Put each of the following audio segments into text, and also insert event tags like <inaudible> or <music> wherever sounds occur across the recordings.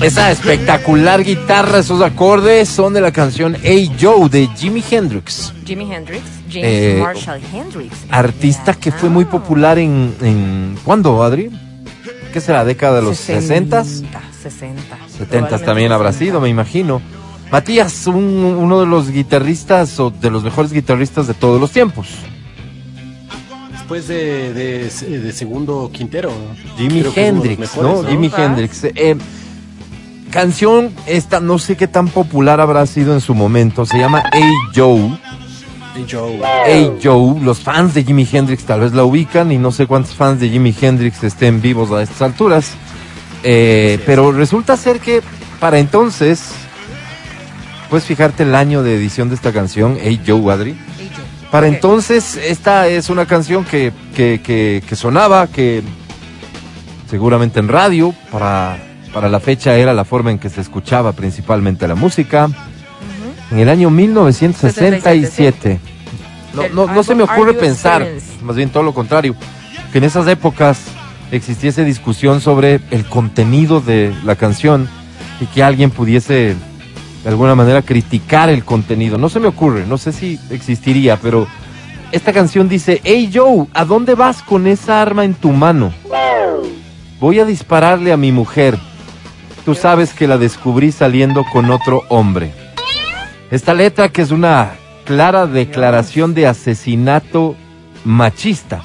Esa espectacular guitarra, esos acordes son de la canción Hey Joe de Jimi Hendrix. Jimi Hendrix, James Eh, Marshall Hendrix. Artista que fue muy popular en, en ¿cuándo, Adri? ¿Qué será? ¿Década de los 60 60, 60. 70 también habrá sido, me imagino. Matías, un- uno de los guitarristas o de los mejores guitarristas de todos los tiempos. Después de, de- de segundo Quintero. Los Hendrix, mejores, ¿no? Jimi. Hendrix. Eh, canción, esta no sé qué tan popular habrá sido en su momento. Se llama Hey Joe. Hey Joe. Hey Joe, los fans de Jimi Hendrix tal vez la ubican y no sé cuántos fans de Jimi Hendrix estén vivos a estas alturas. Eh, pero resulta ser que para entonces, puedes fijarte el año de edición de esta canción, Hey Joe Adri. Para entonces, esta es una canción que, que, que, que sonaba, que seguramente en radio, para, para la fecha era la forma en que se escuchaba principalmente la música. En el año 1967. No, no, no se me ocurre pensar, más bien todo lo contrario, que en esas épocas existiese discusión sobre el contenido de la canción y que alguien pudiese de alguna manera criticar el contenido. No se me ocurre, no sé si existiría, pero esta canción dice, hey Joe, ¿a dónde vas con esa arma en tu mano? Voy a dispararle a mi mujer. Tú sabes que la descubrí saliendo con otro hombre. Esta letra que es una clara declaración de asesinato machista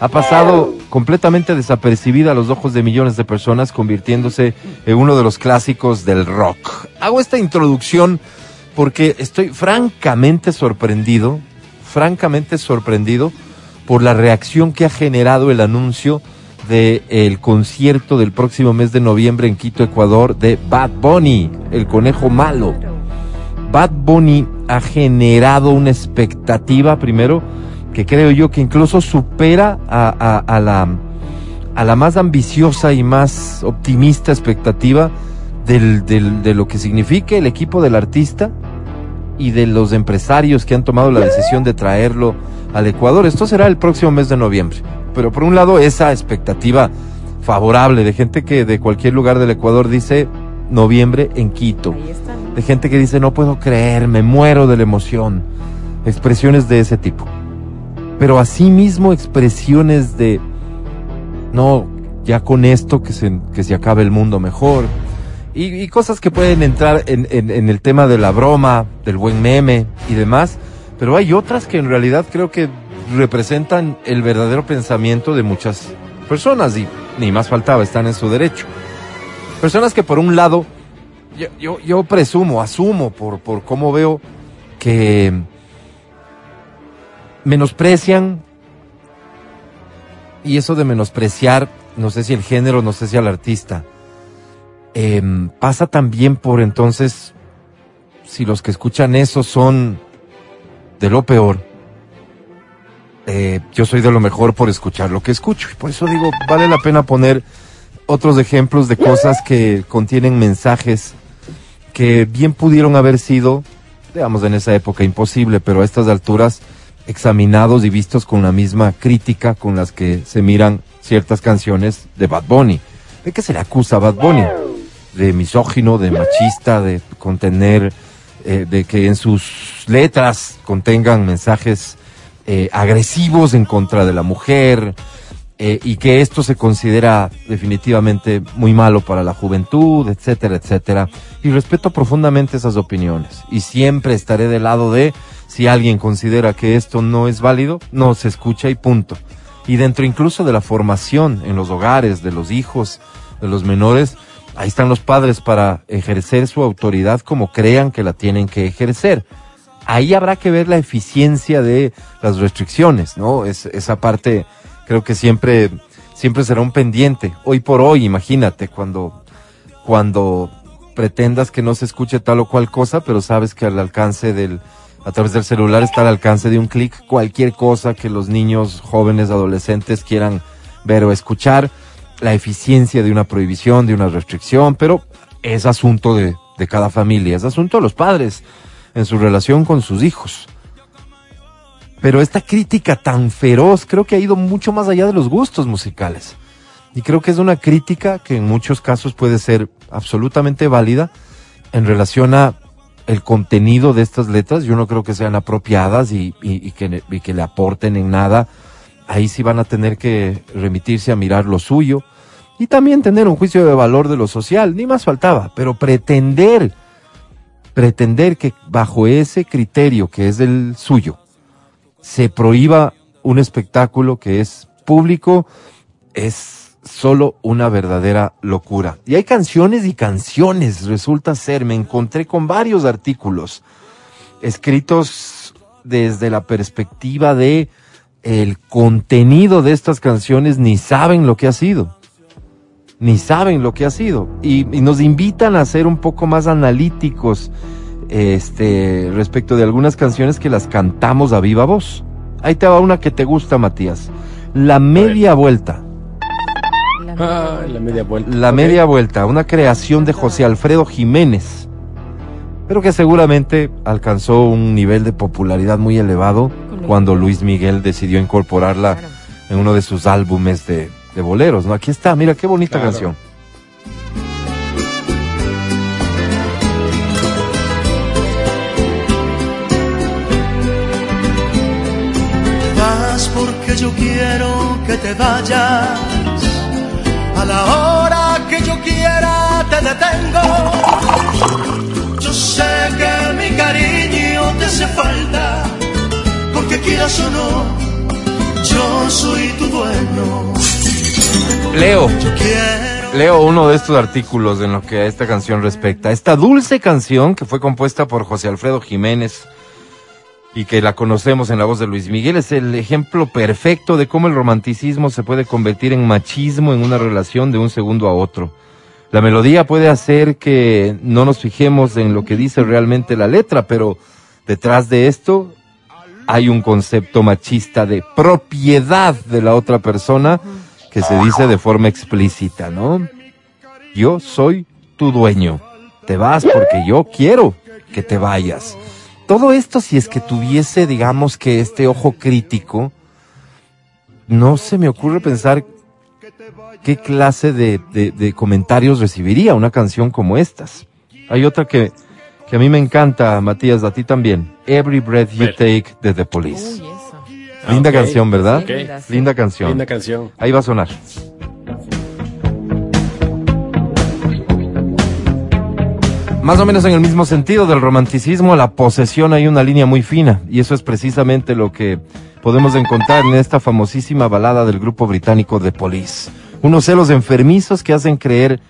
ha pasado completamente desapercibida a los ojos de millones de personas, convirtiéndose en uno de los clásicos del rock. Hago esta introducción porque estoy francamente sorprendido, francamente sorprendido por la reacción que ha generado el anuncio del concierto del próximo mes de noviembre en Quito, Ecuador, de Bad Bunny, el conejo malo. Bad Bunny ha generado una expectativa, primero, que creo yo que incluso supera a, a- la, a la más ambiciosa y más optimista expectativa de lo que significa el equipo del artista y de los empresarios que han tomado la decisión de traerlo al Ecuador. Esto será el próximo mes de noviembre. Pero por un lado, esa expectativa favorable de gente que de cualquier lugar del Ecuador dice noviembre en Quito Ahí de gente que dice no puedo creer, me muero de la emoción. Expresiones de ese tipo. Pero asimismo expresiones de no, ya con esto que se, que se acabe el mundo mejor. Y, y cosas que pueden entrar en, en- en el tema de la broma, del buen meme y demás. Pero hay otras que en realidad creo que representan el verdadero pensamiento de muchas personas y ni más faltaba, están en su derecho. Personas que por un lado yo, yo, yo presumo, asumo por, por cómo veo que menosprecian y eso de menospreciar, no sé si el género, no sé si al artista, em, pasa también por entonces, si los que escuchan eso son de lo peor, eh, yo soy de lo mejor por escuchar lo que escucho. Y por eso digo, vale la pena poner otros ejemplos de cosas que contienen mensajes que bien pudieron haber sido, digamos, en esa época imposible, pero a estas alturas examinados y vistos con la misma crítica con las que se miran ciertas canciones de Bad Bunny. ¿De qué se le acusa a Bad Bunny? De misógino, de machista, de contener, eh, de que en sus letras contengan mensajes eh, agresivos en contra de la mujer, eh, y que esto se considera definitivamente muy malo para la juventud, etcétera, etcétera. Y respeto profundamente esas opiniones. Y siempre estaré del lado de si alguien considera que esto no es válido, no se escucha y punto. Y dentro incluso de la formación en los hogares de los hijos, de los menores, ahí están los padres para ejercer su autoridad como crean que la tienen que ejercer. Ahí habrá que ver la eficiencia de las restricciones, ¿no? Es, esa parte creo que siempre, siempre será un pendiente. Hoy por hoy, imagínate, cuando, cuando pretendas que no se escuche tal o cual cosa, pero sabes que al alcance del, A través del celular está al alcance de un clic cualquier cosa que los niños, jóvenes, adolescentes quieran ver o escuchar. La eficiencia de una prohibición, de una restricción, pero es asunto de, de cada familia, es asunto de los padres en su relación con sus hijos. Pero esta crítica tan feroz creo que ha ido mucho más allá de los gustos musicales. Y creo que es una crítica que en muchos casos puede ser absolutamente válida en relación a el contenido de estas letras. Yo no creo que sean apropiadas y, que, y que le aporten en nada. Ahí sí van a tener que remitirse a mirar lo suyo y también tener un juicio de valor de lo social. Ni más faltaba, pero pretender, pretender que bajo ese criterio que es el suyo, se prohíba un espectáculo que es público es solo una verdadera locura. Y hay canciones y canciones, resulta ser, me encontré con varios artículos escritos desde la perspectiva de el contenido de estas canciones ni saben lo que ha sido. Ni saben lo que ha sido. Y, y nos invitan a ser un poco más analíticos este, respecto de algunas canciones que las cantamos a viva voz. Ahí te va una que te gusta, Matías. La media vuelta. La Ah, la media vuelta. La media vuelta, una creación de José Alfredo Jiménez, pero que seguramente alcanzó un nivel de popularidad muy elevado cuando. Luis Miguel decidió incorporarla en uno de sus álbumes de, de boleros. ¿no? Aquí está, mira qué bonita Claro. canción. Vas porque yo quiero que te vayas. A la hora que yo quiera te detengo. Yo sé que mi cariño te hace falta. Porque quieras o no, yo soy tu dueño. Leo, leo uno de estos artículos en lo que a esta canción respecta. Esta dulce canción que fue compuesta por José Alfredo Jiménez y que la conocemos en la voz de Luis Miguel es el ejemplo perfecto de cómo el romanticismo se puede convertir en machismo en una relación de un segundo a otro. La melodía puede hacer que no nos fijemos en lo que dice realmente la letra, pero detrás de esto hay un concepto machista de propiedad de la otra persona que se dice de forma explícita, ¿no? Yo soy tu dueño. Te vas porque yo quiero que te vayas. Todo esto si es que tuviese, digamos que este ojo crítico, no se me ocurre pensar qué clase de, de- de comentarios recibiría una canción como estas. Hay otra que, que a mí me encanta, Matías, a ti también. Every Breath You. Take de The Police. Eso. Linda canción, ¿verdad? Sí, linda, sí. Linda canción. Linda canción. Ahí va a sonar. Más o menos en el mismo sentido del romanticismo, la posesión hay una línea muy fina y eso es precisamente lo que podemos encontrar en esta famosísima balada del grupo británico The Police. Unos celos enfermizos que hacen creer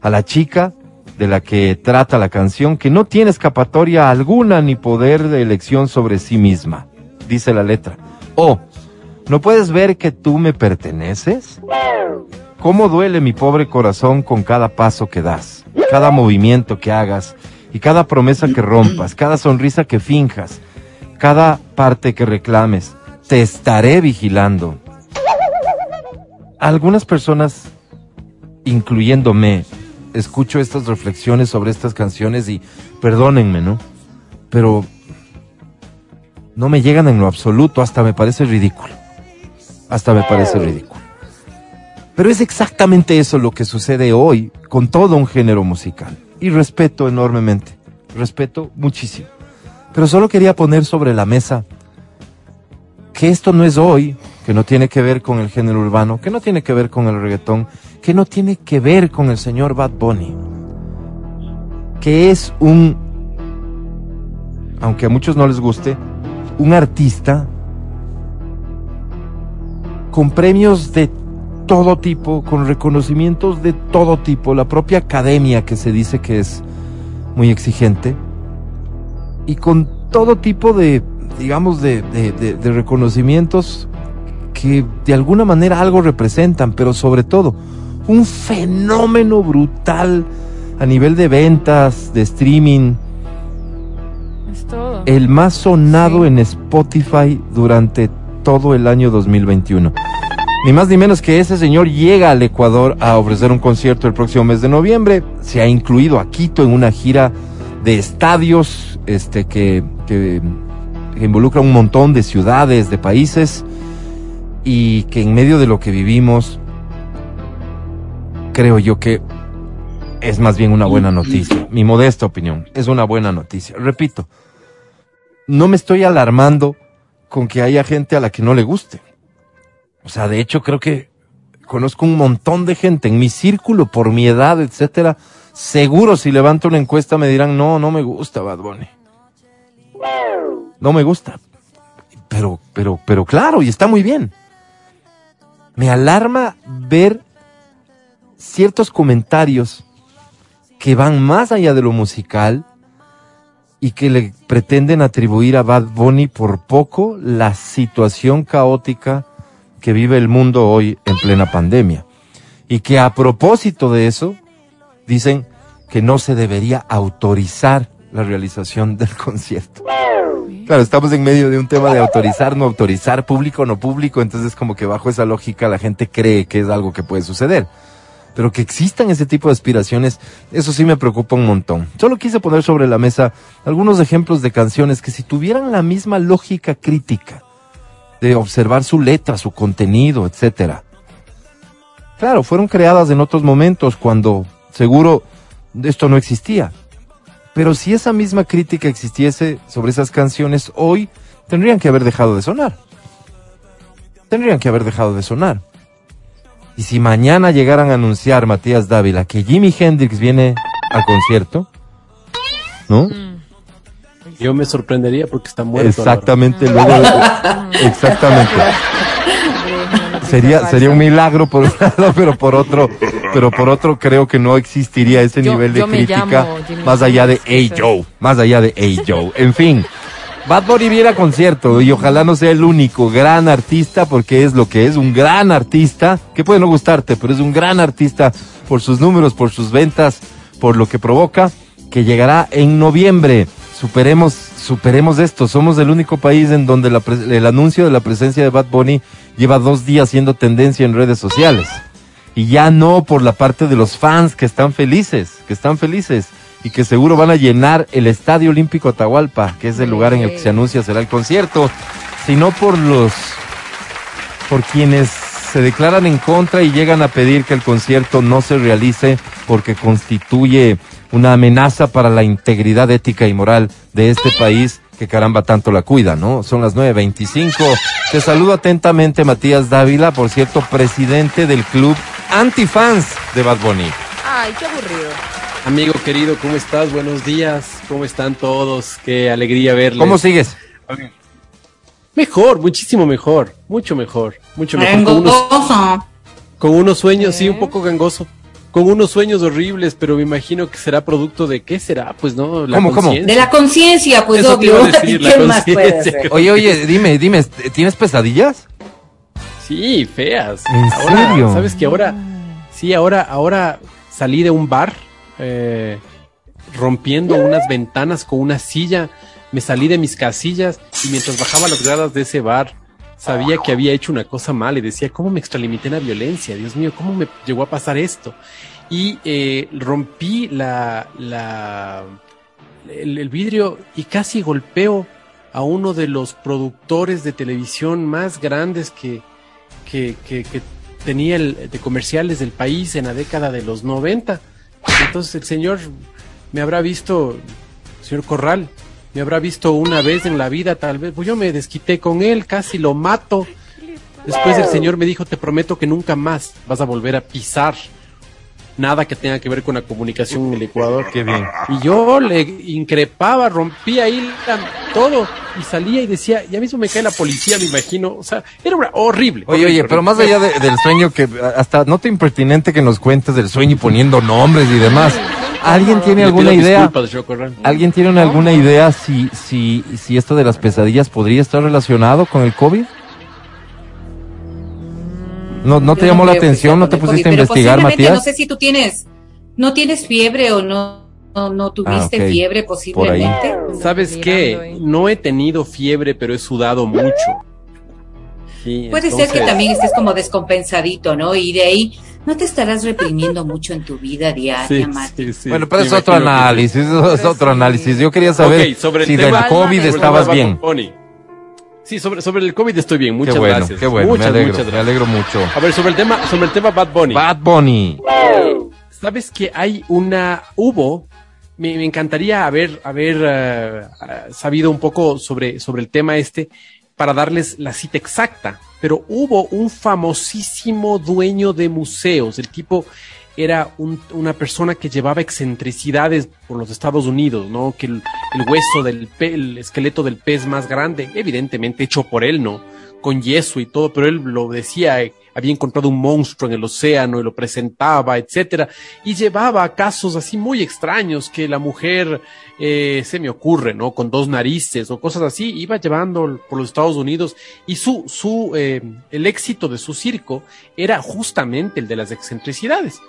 a la chica de la que trata la canción que no tiene escapatoria alguna ni poder de elección sobre sí misma, dice la letra. O, ¿no puedes ver que tú me perteneces? ¿Cómo duele mi pobre corazón con cada paso que das, cada movimiento que hagas y cada promesa que rompas, cada sonrisa que finjas, cada parte que reclames? Te estaré vigilando. Algunas personas, incluyéndome, escucho estas reflexiones sobre estas canciones y perdónenme, ¿no? Pero no me llegan en lo absoluto, hasta me parece ridículo. Hasta me parece ridículo. Pero es exactamente eso lo que sucede hoy con todo un género musical. Y respeto enormemente, respeto muchísimo. Pero solo quería poner sobre la mesa que esto no es hoy, que no tiene que ver con el género urbano, que no tiene que ver con el reggaetón, que no tiene que ver con el señor Bad Bunny, que es un, aunque a muchos no les guste, un artista con premios de todo tipo, con reconocimientos de todo tipo, la propia academia que se dice que es muy exigente, y con todo tipo de, digamos, de, reconocimientos que de alguna manera algo representan, pero sobre todo un fenómeno brutal a nivel de ventas, de streaming, todo. el más sonado en Spotify durante todo el año 2021. Ni más ni menos que ese señor llega al Ecuador a ofrecer un concierto el próximo mes de noviembre. Se ha incluido a Quito en una gira de estadios este, que, que, que involucra un montón de ciudades, de países, y que en medio de lo que vivimos, creo yo que es más bien una buena noticia. Mi modesta opinión, es una buena noticia. Repito, no me estoy alarmando con que haya gente a la que no le guste. O sea, de hecho creo que conozco un montón de gente en mi círculo, por mi edad, etcétera. Seguro si levanto una encuesta me dirán, no, no me gusta Bad Bunny. No me gusta. Pero, pero, pero claro, y está muy bien. Me alarma ver ciertos comentarios que van más allá de lo musical y que le pretenden atribuir a Bad Bunny por poco la situación caótica que vive el mundo hoy en plena pandemia. Y que a propósito de eso, dicen que no se debería autorizar la realización <laughs> del concierto. Claro, estamos en medio de un tema de autorizar, no autorizar, público, no público, entonces como que bajo esa lógica la gente cree que es algo que puede suceder. Pero que existan ese tipo de aspiraciones, eso sí me preocupa un montón. Solo quise poner sobre la mesa algunos ejemplos de canciones que si tuvieran la misma lógica crítica, de observar su letra, su contenido, etcétera. Claro, fueron creadas en otros momentos cuando seguro esto no existía. Pero si esa misma crítica existiese sobre esas canciones hoy, tendrían que haber dejado de sonar. Tendrían que haber dejado de sonar. Y si mañana llegaran a anunciar Matías Dávila que Jimi Hendrix viene al concierto, ¿no? Yo me sorprendería porque está muerto. Exactamente, luego de- exactamente. Sería, sería un milagro por un lado, pero por otro, pero por otro creo que no existiría ese Yo- nivel de crítica llamo más allá de Hey Joe, más allá de Hey Joe. En fin, Bad Bunny viene concierto y ojalá no sea el único gran artista porque es lo que es, un gran artista, que puede no gustarte, pero es un gran artista por sus números, por sus ventas, por lo que provoca, que llegará en noviembre. Superemos, superemos esto. Somos el único país en donde la el anuncio de la presencia de Bad Bunny lleva dos días siendo tendencia en redes sociales. Y ya no por la parte de los fans que están felices, que están felices y que seguro van a llenar el Estadio Olímpico Atahualpa, que es el lugar en el que se anuncia será el concierto, sino por los por quienes se declaran en contra y llegan a pedir que el concierto no se realice porque constituye una amenaza para la integridad ética y moral de este país que caramba tanto la cuida, ¿no? Son las 9.25. Te saludo atentamente Matías Dávila, por cierto, presidente del club antifans de Bad Bunny. Ay, qué aburrido. Amigo querido, ¿cómo estás? Buenos días. ¿Cómo están todos? Qué alegría verles. ¿Cómo sigues? Mejor, muchísimo mejor. Mucho mejor. Mucho mejor. Con unos, Gangoso. con unos sueños, sí, un poco gangoso. Con unos sueños horribles, pero me imagino que será producto de qué será, pues no, la ¿Cómo, cómo? conciencia. De la conciencia, pues Eso obvio. iba a <laughs> decir, ¿Y la ¿Qué más puede hacer? <laughs> Oye, oye, dime, dime, ¿tienes pesadillas? Sí, feas. ¿En Ahora, serio? ¿Sabes que ahora? Sí, ahora, ahora salí de un bar eh, rompiendo unas ventanas con una silla. Me salí de mis casillas y mientras bajaba las gradas de ese bar sabía que había hecho una cosa mal y decía, ¿cómo me extralimité en la violencia? Dios mío, ¿cómo me llegó a pasar esto? Y eh, rompí la, la, el, vidrio y casi golpeo a uno de los productores de televisión más grandes que, que, que, que tenía el, de comerciales del país en la década de los 90. Entonces el señor me habrá visto, señor Corral, me habrá visto una vez en la vida tal vez, pues yo me desquité con él, casi lo mato. Después el señor me dijo, te prometo que nunca más vas a volver a pisar nada que tenga que ver con la comunicación en el Ecuador. Qué bien. Y yo le increpaba, rompía ahí todo y salía y decía, ya mismo me cae la policía, me imagino. O sea, era una- horrible. Oye, oye, horrible, pero más allá de- del sueño que hasta no te impertinente que nos cuentes del sueño y poniendo nombres y demás. ¿Alguien tiene Le alguna idea? ¿Alguien tiene una- alguna idea si, si, si esto de las pesadillas podría estar relacionado con el COVID? ¿No, no te llamó la que atención? ¿No te pusiste a COVID, pero investigar, Matías? No sé si tú tienes, no tienes fiebre o no, no, no tuviste Ah, ok. fiebre posiblemente. ¿Sabes qué? Ahí. No he tenido fiebre, pero he sudado mucho. Sí, Puede ser que también estés como descompensadito, ¿no? Y de ahí no te estarás reprimiendo mucho en tu vida diaria, Sí, Mati. sí, sí. bueno, pero es otro que análisis, eso es otro análisis. Yo quería saber sobre si tema- del COVID estabas bien. Bunny. Sí, sobre, sobre el COVID estoy bien, muchas qué bueno, gracias. qué bueno, muchas, me alegro, muchas me gracias. alegro mucho. A ver, sobre el tema, sobre el tema Bad Bunny. Bad Bunny. Sabes que hay una, hubo, me, me encantaría haber, haber eh, eh, sabido un poco sobre, sobre el tema este para darles la cita exacta, pero hubo un famosísimo dueño de museos, el tipo era un- una persona que llevaba excentricidades por los Estados Unidos, ¿no? Que el, el hueso del pe- el esqueleto del pez más grande, evidentemente hecho por él, ¿no? Con yeso y todo, pero él lo decía, eh, había encontrado un monstruo en el océano y lo presentaba, etcétera, y llevaba casos así muy extraños que la mujer, eh, se me ocurre, ¿no? Con dos narices o cosas así, iba llevando por los Estados Unidos y su, su, eh, el éxito de su circo era justamente el de las excentricidades.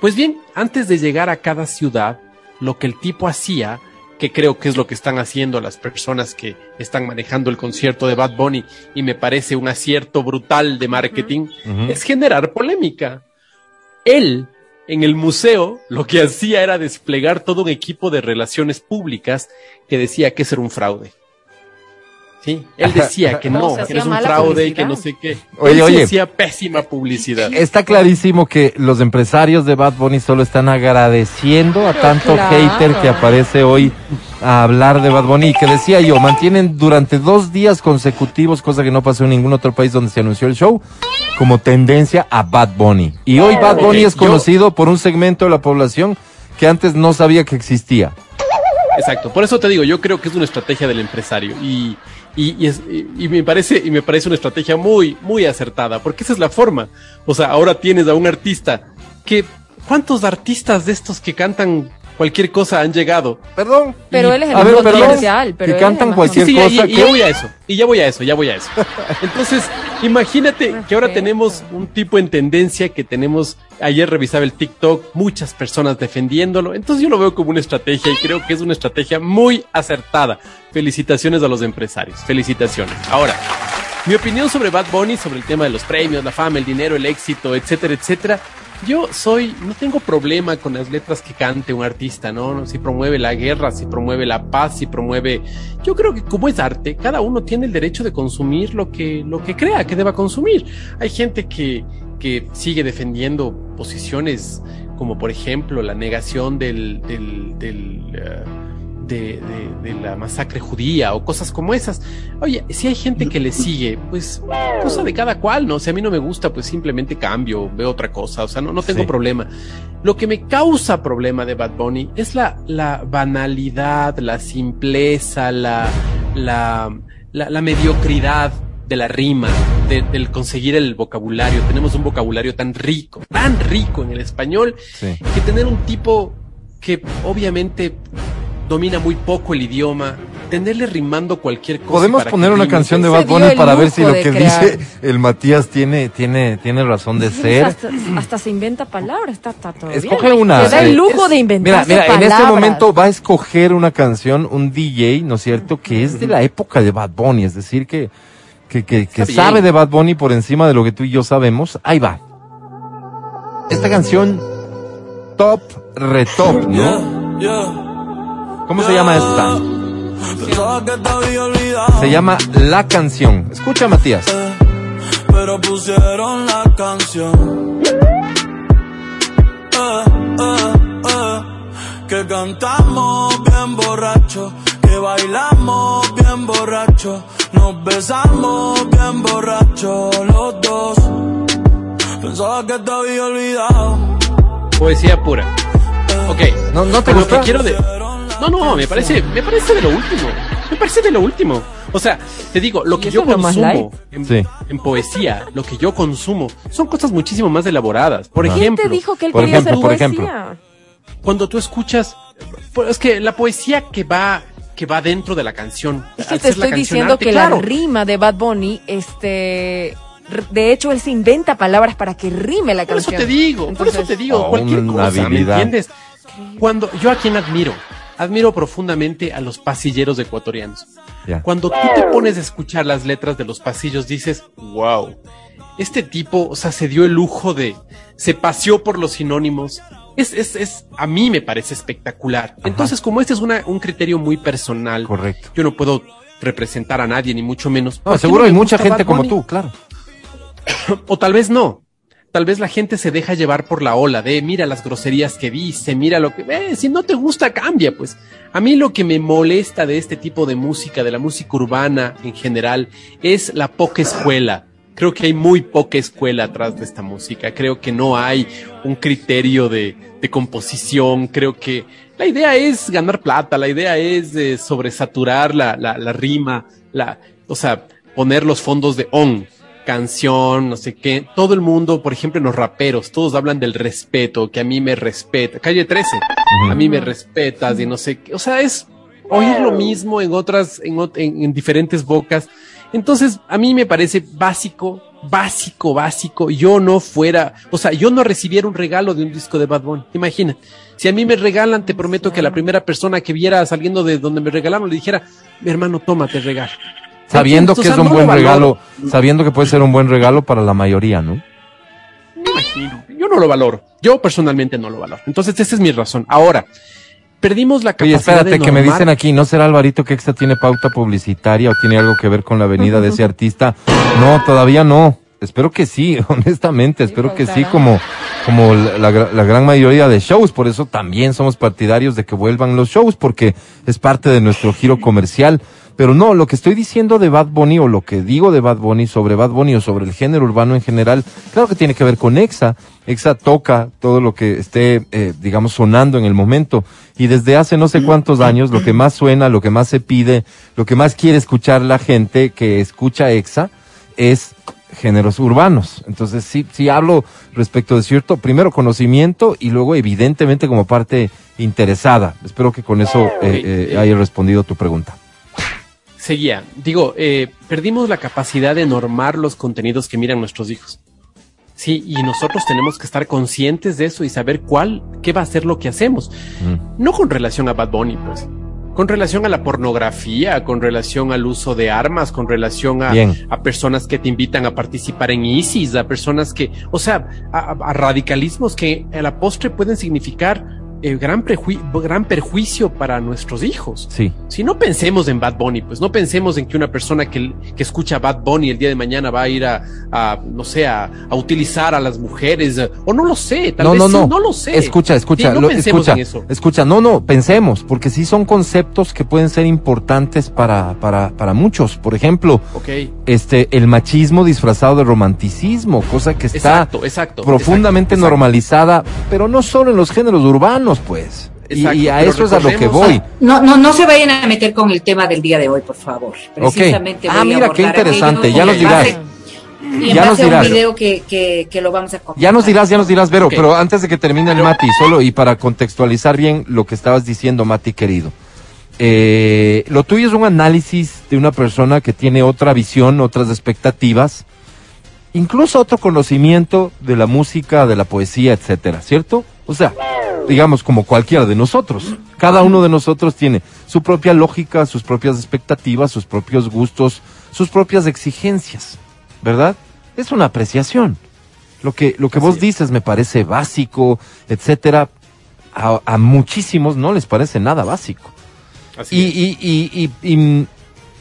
Pues bien, antes de llegar a cada ciudad, lo que el tipo hacía, que creo que es lo que están haciendo las personas que están manejando el concierto de Bad Bunny, y me parece un acierto brutal de marketing, es generar polémica. Él, en el museo, lo que hacía era desplegar todo un equipo de relaciones públicas que decía que ese era un fraude. Sí, él decía que No, que eres un fraude y que no sé qué. Oye, Él sí oye. hacía pésima publicidad. Está clarísimo que los empresarios de Bad Bunny solo están agradeciendo a tanto claro. hater que aparece hoy a hablar de Bad Bunny. Y que decía yo, mantienen durante dos días consecutivos, cosa que no pasó en ningún otro país donde se anunció el show, como tendencia a Bad Bunny. Y hoy Bad Bunny es yo- conocido por un segmento de la población que antes no sabía que existía. Exacto, por eso te digo, yo creo que es una estrategia del empresario y, y, y es- y- me parece y me parece una estrategia muy muy acertada, porque esa es la forma. O sea, ahora tienes a un artista que ¿cuántos artistas de estos que cantan cualquier cosa han llegado? Perdón. Pero Y- él es el a ver, más perdón, comercial, pero que cantan cualquier Sí, cosa y, y que- ya voy a eso, y ya voy a eso, ya voy a eso. <laughs> Entonces, imagínate que ahora tenemos un tipo en tendencia que tenemos, ayer revisaba el TikTok, muchas personas defendiéndolo, entonces yo lo veo como una estrategia y creo que es una estrategia muy acertada. Felicitaciones a los empresarios, felicitaciones. Ahora, mi opinión sobre Bad Bunny, sobre el tema de los premios, la fama, el dinero, el éxito, etcétera, etcétera. Yo soy, no tengo problema con las letras que cante un artista, ¿no? Si promueve la guerra, si promueve la paz, si promueve. Yo creo que como es arte, cada uno tiene el derecho de consumir lo que, lo que crea que deba consumir. Hay gente que, que sigue defendiendo posiciones como por ejemplo la negación del, del, del, eh, de, de- de la masacre judía o cosas como esas. Oye, si hay gente que le sigue, pues cosa de cada cual, ¿no? Si a mí no me gusta, pues simplemente cambio, veo otra cosa, o sea, no, no tengo Sí. problema. Lo que me causa problema de Bad Bunny es la, la banalidad, la simpleza, la, la, la, la mediocridad de la rima, de- del conseguir el vocabulario. Tenemos un vocabulario tan rico, tan rico en el español, Sí. que tener un tipo que obviamente domina muy poco el idioma, tenerle rimando cualquier cosa. Podemos poner una canción de Bad Bunny para ver si lo que crear. dice el Matías tiene, tiene, tiene razón de ser. Hasta, hasta se inventa palabras, está, está todo bien. Escoge una. Se da el lujo es- de inventarse Mira, mira, en este palabras. momento va a escoger una canción, un DJ, ¿no es cierto? Que es de la época de Bad Bunny, es decir, que, que, que, sabe de Bad Bunny por encima de lo que tú y yo sabemos. Ahí va. Esta canción, top, retop, ¿no? ¿Cómo se llama esta? Se llama La Canción. Escucha, Matías. pero pusieron la canción. Eh, eh, eh, que cantamos bien borracho, que bailamos bien borracho, nos besamos bien borracho los dos. Pensaba que te había olvidado. Poesía pura. Ok. ¿No, no te lo que quiero de... No, no, me parece, me parece de lo último. Me parece de lo último. O sea, te digo, lo ¿Y que yo consumo en, Sí. en poesía, lo que yo consumo, son cosas muchísimo más elaboradas. Por Ajá. ¿Quién ejemplo, te dijo que él Por quería ejemplo, hacer por poesía? cuando tú escuchas, pues, es que la poesía que va, que va dentro de la canción. Es que te estoy canción diciendo arte, que claro. la rima de Bad Bunny, este, de hecho él se inventa palabras para que rime la Por eso canción. te digo, por eso te digo, Oh, cualquier cosa, ¿me habilidad. entiendes? Cuando yo a quien admiro, admiro profundamente a los pasilleros ecuatorianos. Cuando tú te pones a escuchar las letras de los pasillos, dices, wow, este tipo, o sea, se dio el lujo de, se paseó por los sinónimos. Es, es, es, a mí me parece espectacular. Entonces, como este es una, un criterio muy personal, Correcto. yo no puedo representar a nadie, ni mucho menos. No, ¿Por qué seguro hay mucha gente como tú, claro. <coughs> O tal vez no. Tal vez la gente se deja llevar por la ola de mira las groserías que dice, mira lo que... Eh, si no te gusta, cambia, pues. A mí lo que me molesta de este tipo de música, de la música urbana en general, es la poca escuela. Creo que hay muy poca escuela atrás de esta música. Creo que no hay un criterio de, de composición. Creo que la idea es ganar plata, la idea es eh, sobresaturar la, la, la rima, la, o sea, poner los fondos de on canción, no sé qué. Todo el mundo, por ejemplo, en los raperos, todos hablan del respeto, que a mí me respeta. Calle 13, a mí me respetas y no sé qué. O sea, es oír lo mismo en otras, en, ot- en- en diferentes bocas. Entonces, a mí me parece básico, básico, básico. Yo no fuera, o sea, yo no recibiera un regalo de un disco de Bad Bunny. Imagina. Si a mí me regalan, te prometo que a la primera persona que viera saliendo de donde me regalaron le dijera, mi hermano, tómate el regalo. Sabiendo que es un no buen regalo, sabiendo que puede ser un buen regalo para la mayoría, ¿no? Me imagino. Yo no lo valoro. Yo personalmente no lo valoro. Entonces, esa es mi razón. Ahora, perdimos la Oye, capacidad espérate, de que me dicen aquí, ¿no será Alvarito que extra tiene pauta publicitaria o tiene algo que ver con la venida de ese <laughs> artista? No, todavía no. Espero que sí, <laughs> honestamente, espero que sí, como, como la, la- la gran mayoría de shows. Por eso también somos partidarios de que vuelvan los shows, porque es parte de nuestro giro comercial. Pero no, lo que estoy diciendo de Bad Bunny o lo que digo de Bad Bunny sobre Bad Bunny o sobre el género urbano en general, claro que tiene que ver con Exa. Exa toca todo lo que esté, eh, digamos, sonando en el momento. Y desde hace no sé cuántos años, lo que más suena, lo que más se pide, lo que más quiere escuchar la gente que escucha Exa es géneros urbanos. Entonces, sí, sí hablo respecto de cierto, primero conocimiento y luego evidentemente como parte interesada. Espero que con eso eh, eh, haya respondido tu pregunta. Seguía. Digo, eh, perdimos la capacidad de normar los contenidos que miran nuestros hijos. Sí, y nosotros tenemos que estar conscientes de eso y saber cuál, qué va a ser lo que hacemos. Mm. No con relación a Bad Bunny, pues. Con relación a la pornografía, con relación al uso de armas, con relación a, a personas que te invitan a participar en ISIS, a personas que, o sea, a radicalismos que a la postre pueden significar eh, gran, gran perjuicio para nuestros hijos. Sí. Si no pensemos en Bad Bunny, pues no pensemos en que una persona que, que escucha Bad Bunny el día de mañana va a ir a, a, no sé, a, a utilizar a las mujeres, o no lo sé, tal no, vez no, sí, no, no lo sé. Escucha, escucha, Sí, no lo- pensemos escucha, en eso. escucha. No, no, pensemos, porque sí son conceptos que pueden ser importantes para, para, para muchos. Por ejemplo, Ok, este, el machismo disfrazado de romanticismo, cosa que está exacto, exacto. profundamente exacto. normalizada, pero no solo en los géneros urbanos, pues. Y- Exacto, y, a eso es a lo que voy. No, no, no se vayan a meter con el tema del día de hoy, por favor. Precisamente Ah, voy a mira, qué interesante, aquello ya nos dirás. base- Y en Ya nos a un dirás. video que, que, que lo vamos a comentar. Ya nos dirás, ya nos dirás, Vero, pero antes de que termine el Mati, solo y para contextualizar bien lo que estabas diciendo, Mati querido. Eh, lo tuyo es un análisis de una persona que tiene otra visión, otras expectativas, incluso otro conocimiento de la música, de la poesía, etcétera, ¿cierto? O sea, digamos como cualquiera de nosotros. Cada uno de nosotros tiene su propia lógica, sus propias expectativas, sus propios gustos, sus propias exigencias, ¿verdad? Es una apreciación. Lo que, lo que vos es. dices me parece básico, etcétera. A, a muchísimos no les parece nada básico. Así Y, y, y, y- y,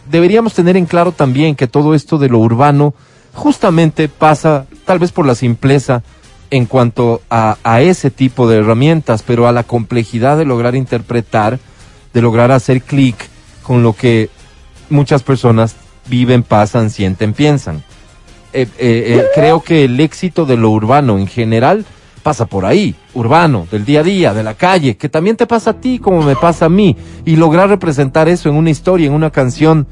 deberíamos tener en claro también que todo esto de lo urbano justamente pasa tal vez por la simpleza en cuanto a, a ese tipo de herramientas, pero a la complejidad de lograr interpretar, de lograr hacer clic con lo que muchas personas viven, pasan, sienten, piensan. Eh, eh, eh, creo que el éxito de lo urbano en general pasa por ahí, urbano, del día a día, de la calle, que también te pasa a ti como me pasa a mí, y lograr representar eso en una historia, en una canción,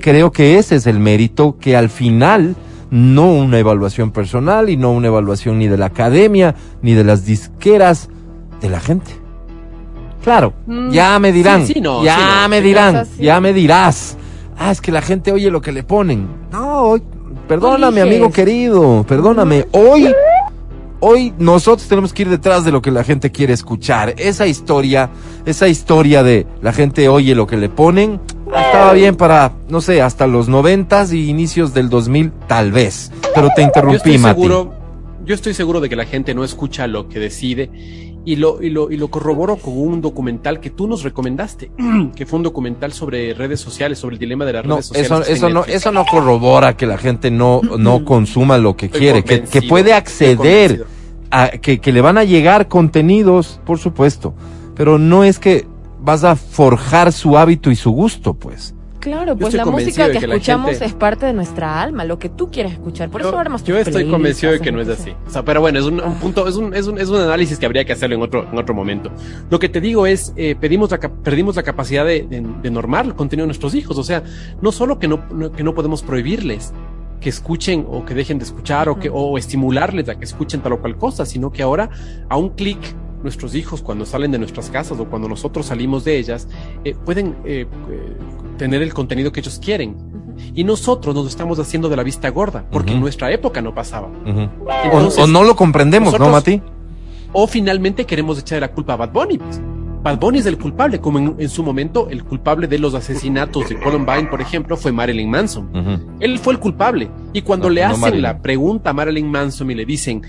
creo que ese es el mérito que al final no una evaluación personal y no una evaluación ni de la academia ni de las disqueras de la gente. Claro, Mm, ya me dirán, sí, sí, no, ya sí, no, me sí, dirán, así. ya me dirás. Ah, es que la gente oye lo que le ponen. No, hoy- perdóname, Eliges. amigo querido, perdóname. Hoy Hoy nosotros tenemos que ir detrás de lo que la gente quiere escuchar. Esa historia, esa historia de la gente oye lo que le ponen, estaba bien para, no sé, hasta los noventas y inicios del 2000, tal vez. Pero te Yo interrumpí, estoy Mati. seguro, yo estoy seguro de que la gente no escucha lo que decide y lo, y lo, y lo corroboro con un documental que tú nos recomendaste, <clears throat> que fue un documental sobre redes sociales, sobre el dilema de las No, redes sociales. eso, eso no, eso no corrobora que la gente no, no <clears throat> consuma lo que Estoy quiere, que, que puede acceder, a, que, que le van a llegar contenidos, por supuesto, pero no es que vas a forjar su hábito y su gusto, pues. Claro, pues la música que, escuchamos gente- es parte de nuestra alma, lo que tú quieres escuchar. Por eso Yo- armas yo estoy convencido de que no es así. O sea, pero bueno, es un, un punto, es un, es un, es un análisis que habría que hacerlo en otro, en otro momento. Lo que te digo es, eh, pedimos la, perdimos la capacidad de, de, de normar el contenido de nuestros hijos. O sea, no solo que no, no- que no podemos prohibirles que escuchen o que dejen de escuchar o que o estimularles a que escuchen tal o cual cosa, sino que ahora a un clic nuestros hijos cuando salen de nuestras casas o cuando nosotros salimos de ellas eh, pueden eh, eh, tener el contenido que ellos quieren. Y nosotros nos estamos haciendo de la vista gorda, porque en nuestra época no pasaba. Entonces, o, o no lo comprendemos, ¿no, Mati? o finalmente queremos echarle la culpa a Bad Bunny. pues. Bad Bunny es el culpable, como en, en su momento el culpable de los asesinatos de Columbine, por ejemplo, fue Marilyn Manson. Él fue el culpable. Y cuando No, le hacen la pregunta a Marilyn Manson y le dicen,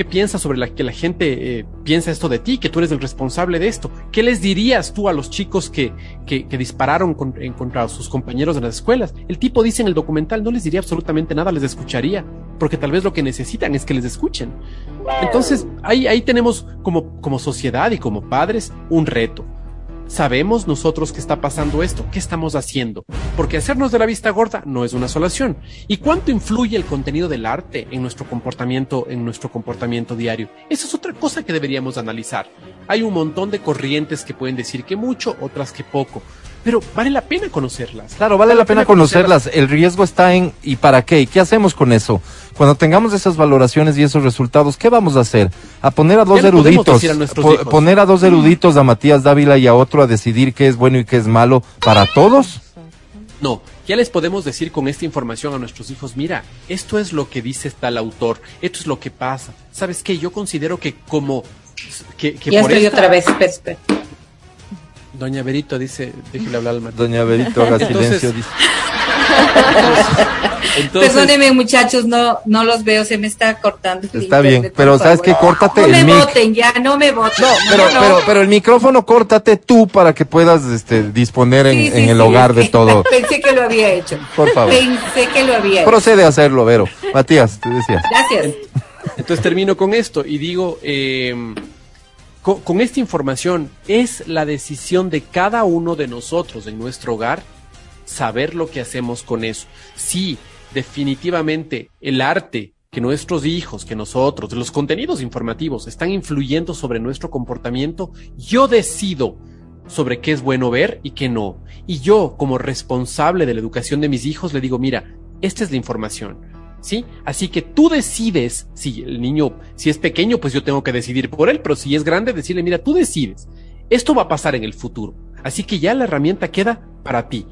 ¿qué piensas sobre la que la gente eh, piensa esto de ti, que tú eres el responsable de esto? ¿Qué les dirías tú a los chicos que, que, que dispararon con- contra sus compañeros en las escuelas? El tipo dice en el documental, no les diría absolutamente nada, les escucharía, porque tal vez lo que necesitan es que les escuchen. Entonces, ahí, ahí tenemos como, como sociedad y como padres un reto. Sabemos nosotros que está pasando esto, ¿qué estamos haciendo? Porque hacernos de la vista gorda no es una solución. ¿Y cuánto influye el contenido del arte en nuestro comportamiento, en nuestro comportamiento diario? Esa es otra cosa que deberíamos analizar. Hay un montón de corrientes que pueden decir que mucho, otras que poco, pero vale la pena conocerlas. Claro, vale la pena conocerlas. El riesgo está en ¿y para qué? ¿Y qué hacemos con eso? Cuando tengamos esas valoraciones y esos resultados, ¿qué vamos a hacer? A poner a dos ¿Qué le podemos eruditos, a nuestros po- hijos? poner a dos eruditos, a Matías Dávila y a otro a decidir qué es bueno y qué es malo para todos. No, ya les podemos decir con esta información a nuestros hijos, mira, esto es lo que dice tal autor, esto es lo que pasa. ¿Sabes qué? Yo considero que como... Que, que Ya por estoy esta- otra vez. espera, espera. Doña Berito dice, déjele hablar al Martín. Doña Berito haga Entonces- silencio. dice. <laughs> Entonces, Perdónenme, muchachos, no, no los veo, se me está cortando. el Está bien, pero ¿sabes favor. qué? Córtate No el me mic. voten, ya, no me voten. No, pero, no. pero, pero el micrófono córtate tú para que puedas este, disponer en, Sí, sí, en el sí, hogar de que todo. <laughs> Pensé que lo había hecho. Por favor. Pensé que lo había hecho. Procede a hacerlo, Vero. Matías, te decía. Gracias. entonces termino con esto y digo, eh, con, esta información, es la decisión de cada uno de nosotros en nuestro hogar saber lo que hacemos con eso. Sí, definitivamente el arte que nuestros hijos, que nosotros, los contenidos informativos están influyendo sobre nuestro comportamiento, yo decido sobre qué es bueno ver y qué no. Y yo, como responsable de la educación de mis hijos, le digo, mira, esta es la información. ¿Sí? Así que tú decides, si el niño, si es pequeño, pues yo tengo que decidir por él, pero si es grande, decirle, mira, tú decides. Esto va a pasar en el futuro. Así que ya la herramienta queda para ti.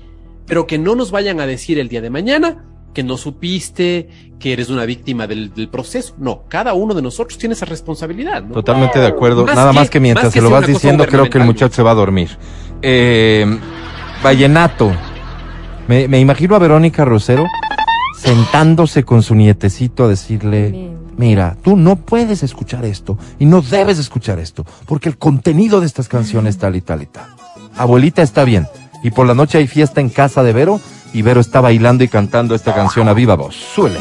Pero que no nos vayan a decir el día de mañana que no supiste, que eres una víctima del, del proceso. No, cada uno de nosotros tiene esa responsabilidad. ¿no? Totalmente de acuerdo. Más Nada que- más que mientras más que se lo vas diciendo, creo que el muchacho se va a dormir. Eh, vallenato. Me, me imagino a Verónica Rosero sentándose con su nietecito a decirle, mira, tú no puedes escuchar esto y no debes escuchar esto, porque el contenido de estas canciones tal y tal y tal. Abuelita está bien. Y por la noche hay fiesta en casa de Vero y Vero está bailando y cantando esta canción a viva voz. Suele.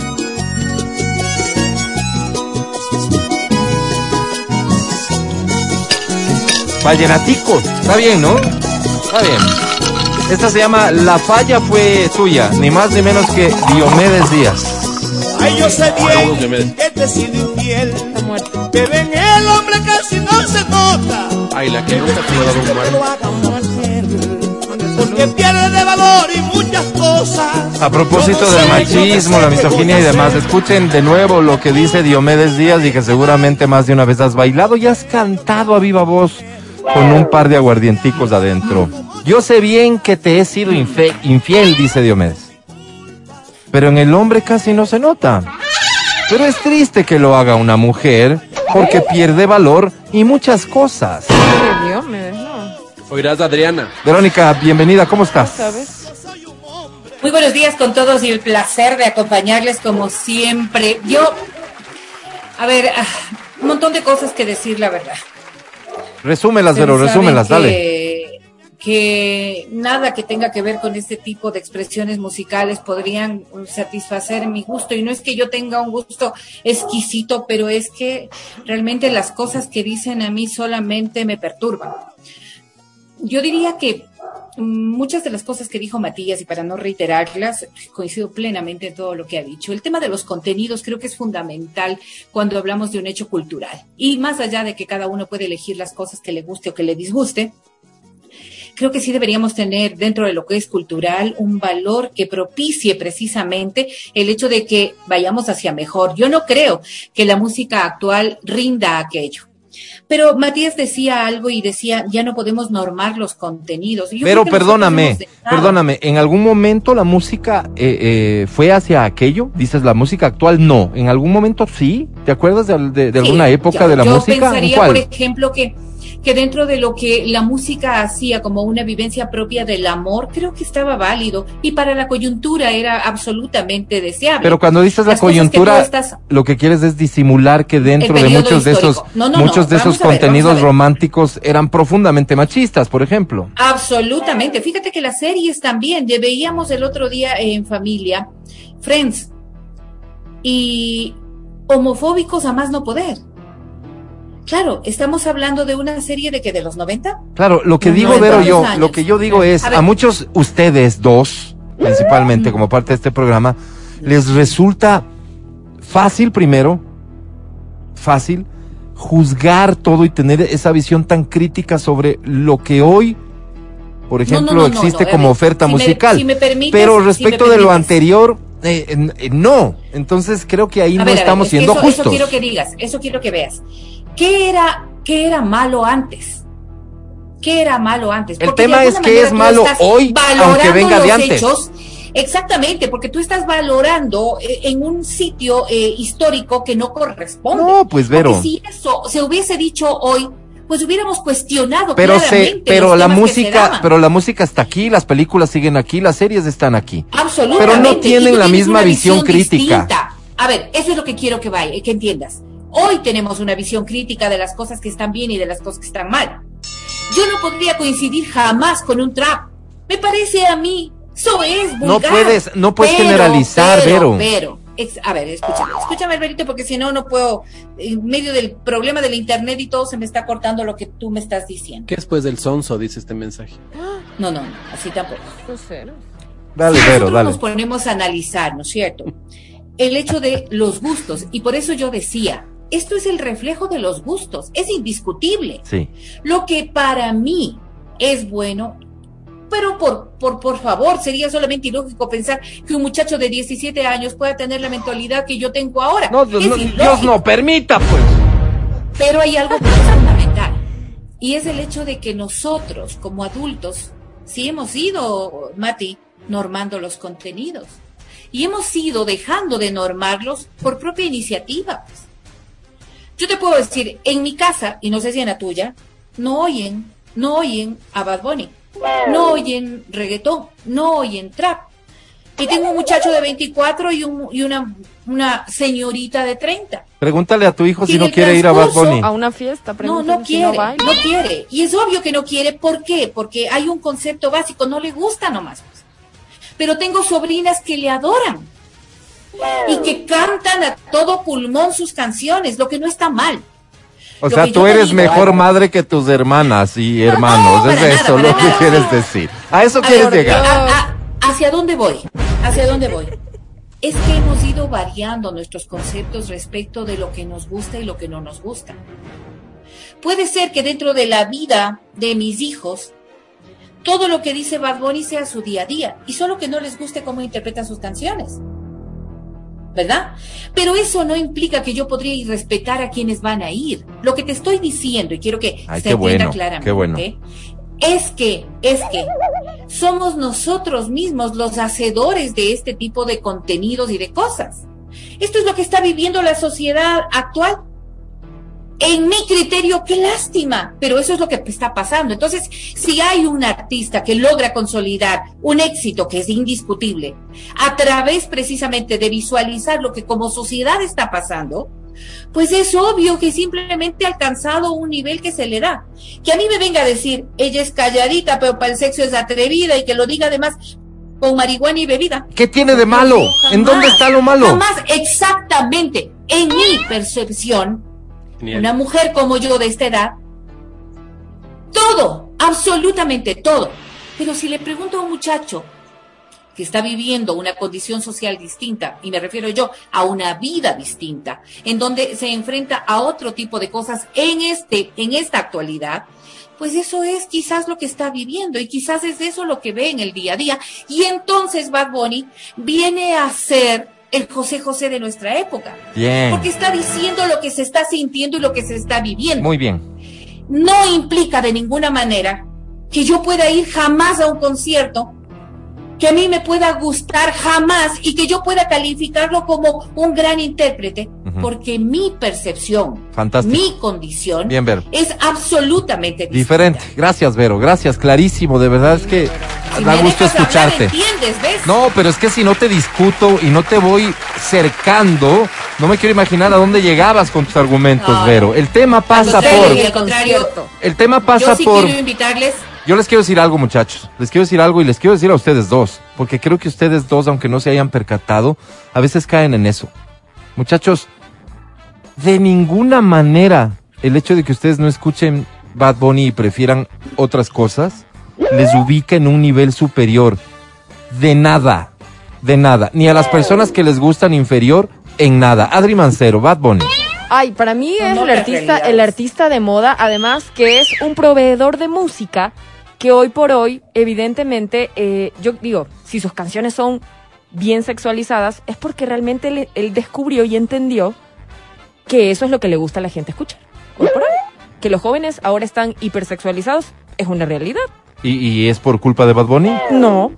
Vallenatico. Está bien, ¿no? Está bien. Esta se llama La falla fue tuya, ni más ni menos que Diomedes Díaz. Ay, yo sé bien que he sido infiel, Está muerto. pero en el hombre casi no se nota. Ay, la que nunca te un muerto. porque pierde de valor y muchas cosas. A propósito no del machismo, la misoginia y demás, escuchen de nuevo lo que dice Diomedes Díaz y que seguramente más de una vez has bailado y has cantado a viva voz con un par de aguardienticos adentro. Yo sé bien que te he sido infe- infiel, dice Diomedes. Pero en el hombre casi no se nota. Pero es triste que lo haga una mujer porque pierde valor y muchas cosas. Me dejó. Oirás, Adriana. Verónica, bienvenida, ¿cómo estás? ¿Sabes? Muy buenos días con todos y el placer de acompañarles como siempre. Yo, a ver, ah, un montón de cosas que decir, la verdad. Resúmelas, Ustedes resúmelas, dale. Que- nada que tenga que ver con este tipo de expresiones musicales podrían uh, satisfacer mi gusto. Y no es que yo tenga un gusto exquisito, pero es que realmente las cosas que dicen a mí solamente me perturban. Yo diría que mm, muchas de las cosas que dijo Matías, y para no reiterarlas, coincido plenamente en todo lo que ha dicho. El tema de los contenidos creo que es fundamental cuando hablamos de un hecho cultural. Y más allá de que cada uno puede elegir las cosas que le guste o que le disguste, creo que sí deberíamos tener dentro de lo que es cultural un valor que propicie precisamente el hecho de que vayamos hacia mejor. Yo no creo que la música actual rinda aquello. Pero Matías decía algo y decía, ya no podemos normar los contenidos. Yo Pero perdóname, perdóname, ¿en algún momento la música eh, eh, fue hacia aquello? Dices, la música actual no. ¿En algún momento sí? ¿Te acuerdas de, de- de Sí, alguna época yo- de la yo música? ¿En pensaría, cuál? por ejemplo, que, que dentro de lo que la música hacía como una vivencia propia del amor, creo que estaba válido y para la coyuntura era absolutamente deseable. Pero cuando dices la que coyuntura, estás- lo que quieres es disimular que dentro de muchos de esos, histórico. No, no, muchos no, de esos ver, contenidos románticos eran profundamente machistas, por ejemplo. Absolutamente. Fíjate que las series también, ya veíamos el otro día en familia, Friends, y homofóbicos a más no poder. Claro, estamos hablando de una serie de que de los 90. Claro, lo que digo, Vero, yo, años. lo que yo digo es, A muchos ustedes dos, principalmente como parte de este programa, les resulta fácil primero, fácil, juzgar todo y tener esa visión tan crítica sobre lo que hoy, por ejemplo, no, no, no, existe como ver, oferta si me- musical. si me permites- Pero si respecto me de lo anterior, eh, eh, no. Entonces creo que ahí A no ver, a ver, estamos es siendo eso, justos. Eso quiero que digas, eso quiero que veas. ¿Qué era, qué era malo antes? ¿Qué era malo antes? El Porque tema es que es malo hoy, aunque venga de antes. hechos. Exactamente, porque tú estás valorando eh, en un sitio eh, histórico que no corresponde. No, pues, Vero. Porque si eso se hubiese dicho hoy, pues hubiéramos cuestionado Pero se, pero los la música, pero la música está aquí, las películas siguen aquí, las series están aquí. Absolutamente. Pero no tienen la misma una visión crítica. A ver, eso es lo que quiero que vaya, que entiendas. Hoy tenemos una visión crítica de las cosas que están bien y de las cosas que están mal. Yo no podría coincidir jamás con un trap. Me parece a mí, eso es vulgar. No puedes- no puedes Pero, generalizar, pero, Vero. Pero, ex- a ver, escúchame, escúchame, Alberito, porque si no, no puedo, en medio del problema del internet y todo, se me está cortando lo que tú me estás diciendo. ¿Qué después del sonso dice este mensaje? No, no, no, así tampoco. Grosero. Dale, Si Vero, nosotros dale. nos ponemos a analizar, ¿no es cierto? El hecho de los gustos, y por eso yo decía, esto es el reflejo de los gustos, es indiscutible. Sí. Lo que para mí es bueno, pero por, por, por favor, sería solamente ilógico pensar que un muchacho de 17 años pueda tener la mentalidad que yo tengo ahora. No, Dios no permita, pues. Pero hay algo que es fundamental. Y es el hecho de que nosotros, como adultos, sí hemos ido, Mati, normando los contenidos. Y hemos ido dejando de normarlos por propia iniciativa. pues. Yo te puedo decir, en mi casa, y no sé si en la tuya, no oyen, no oyen a Bad Bunny, no oyen reggaetón, no oyen trap. Y tengo un muchacho de 24 y, un, y una, una señorita de 30. Pregúntale a tu hijo si no quiere ir a Bad Bunny. A una fiesta, No, pregúntale no si quiere, baila. no quiere. Y es obvio que no quiere. ¿Por qué? Porque hay un concepto básico, no le gusta nomás. pues. Pero tengo sobrinas que le adoran y que cantan a todo pulmón sus canciones, lo que no está mal. O Lo sea, tú eres digo, mejor algo. madre que tus hermanas y No, hermanos. no, es nada, eso lo que quieres decir. A eso A quieres ver, llegar. a- a- ¿Hacia dónde voy? ¿Hacia dónde voy? Es que hemos ido variando nuestros conceptos respecto de lo que nos gusta y lo que no nos gusta. Puede ser que dentro de la vida de mis hijos, todo lo que dice Bad Bunny sea su día a día y solo que no les guste cómo interpreta sus canciones. ¿Verdad? Pero eso no implica que yo podría respetar a quienes van a ir. Lo que te estoy diciendo, y quiero que Ay, se entienda bueno, claramente, bueno. es que, es que somos nosotros mismos los hacedores de este tipo de contenidos y de cosas. Esto es lo que está viviendo la sociedad actual. En mi criterio, qué lástima, pero eso es lo que está pasando. Entonces, si hay un artista que logra consolidar un éxito que es indiscutible a través precisamente de visualizar lo que como sociedad está pasando, pues es obvio que simplemente ha alcanzado un nivel que se le da. Que a mí me venga a decir, ella es calladita, pero para el sexo es atrevida y que lo diga además con marihuana y bebida. ¿Qué tiene de malo? Jamás, ¿En dónde está lo malo? Jamás, exactamente. En mi percepción, Una mujer como yo de esta edad, todo, absolutamente todo. Pero si le pregunto a un muchacho que está viviendo una condición social distinta, y me refiero yo a una vida distinta, en donde se enfrenta a otro tipo de cosas en este, en esta actualidad, pues eso es quizás lo que está viviendo y quizás es eso lo que ve en el día a día. Y entonces Bad Bunny viene a ser el José José de nuestra época. Bien. Porque está diciendo lo que se está sintiendo y lo que se está viviendo. Muy bien. No implica de ninguna manera que yo pueda ir jamás a un concierto que a mí me pueda gustar jamás y que yo pueda calificarlo como un gran intérprete, porque mi percepción, Fantástico. mi condición Bien, Vero. es absolutamente distinta. Diferente. Gracias, Vero. Gracias, clarísimo. De verdad es que Si da me gusto hablar, escucharte. ¿Entiendes? ¿Ves? No, pero es que si no te discuto y no te voy cercando, no me quiero imaginar a dónde llegabas con tus argumentos, No. Vero. El tema pasa por... contrario, El tema pasa yo sí por... quiero invitarles Yo les quiero decir algo, muchachos. Les quiero decir algo y les quiero decir a ustedes dos. Porque creo que ustedes dos, aunque no se hayan percatado, a veces caen en eso. Muchachos, de ninguna manera el hecho de que ustedes no escuchen Bad Bunny y prefieran otras cosas, les ubica en un nivel superior. De nada. De nada. Ni a las personas que les gustan inferior, en nada. Adri Mancero, Bad Bunny. Ay, para mí es el artista, realidades. el artista de moda, además que es un proveedor de música que hoy por hoy, evidentemente, eh, yo digo, si sus canciones son bien sexualizadas, es porque realmente él, él descubrió y entendió que eso es lo que le gusta a la gente escuchar. Hoy por hoy. Que los jóvenes ahora están hipersexualizados es una realidad. ¿Y, y es por culpa de Bad Bunny? No,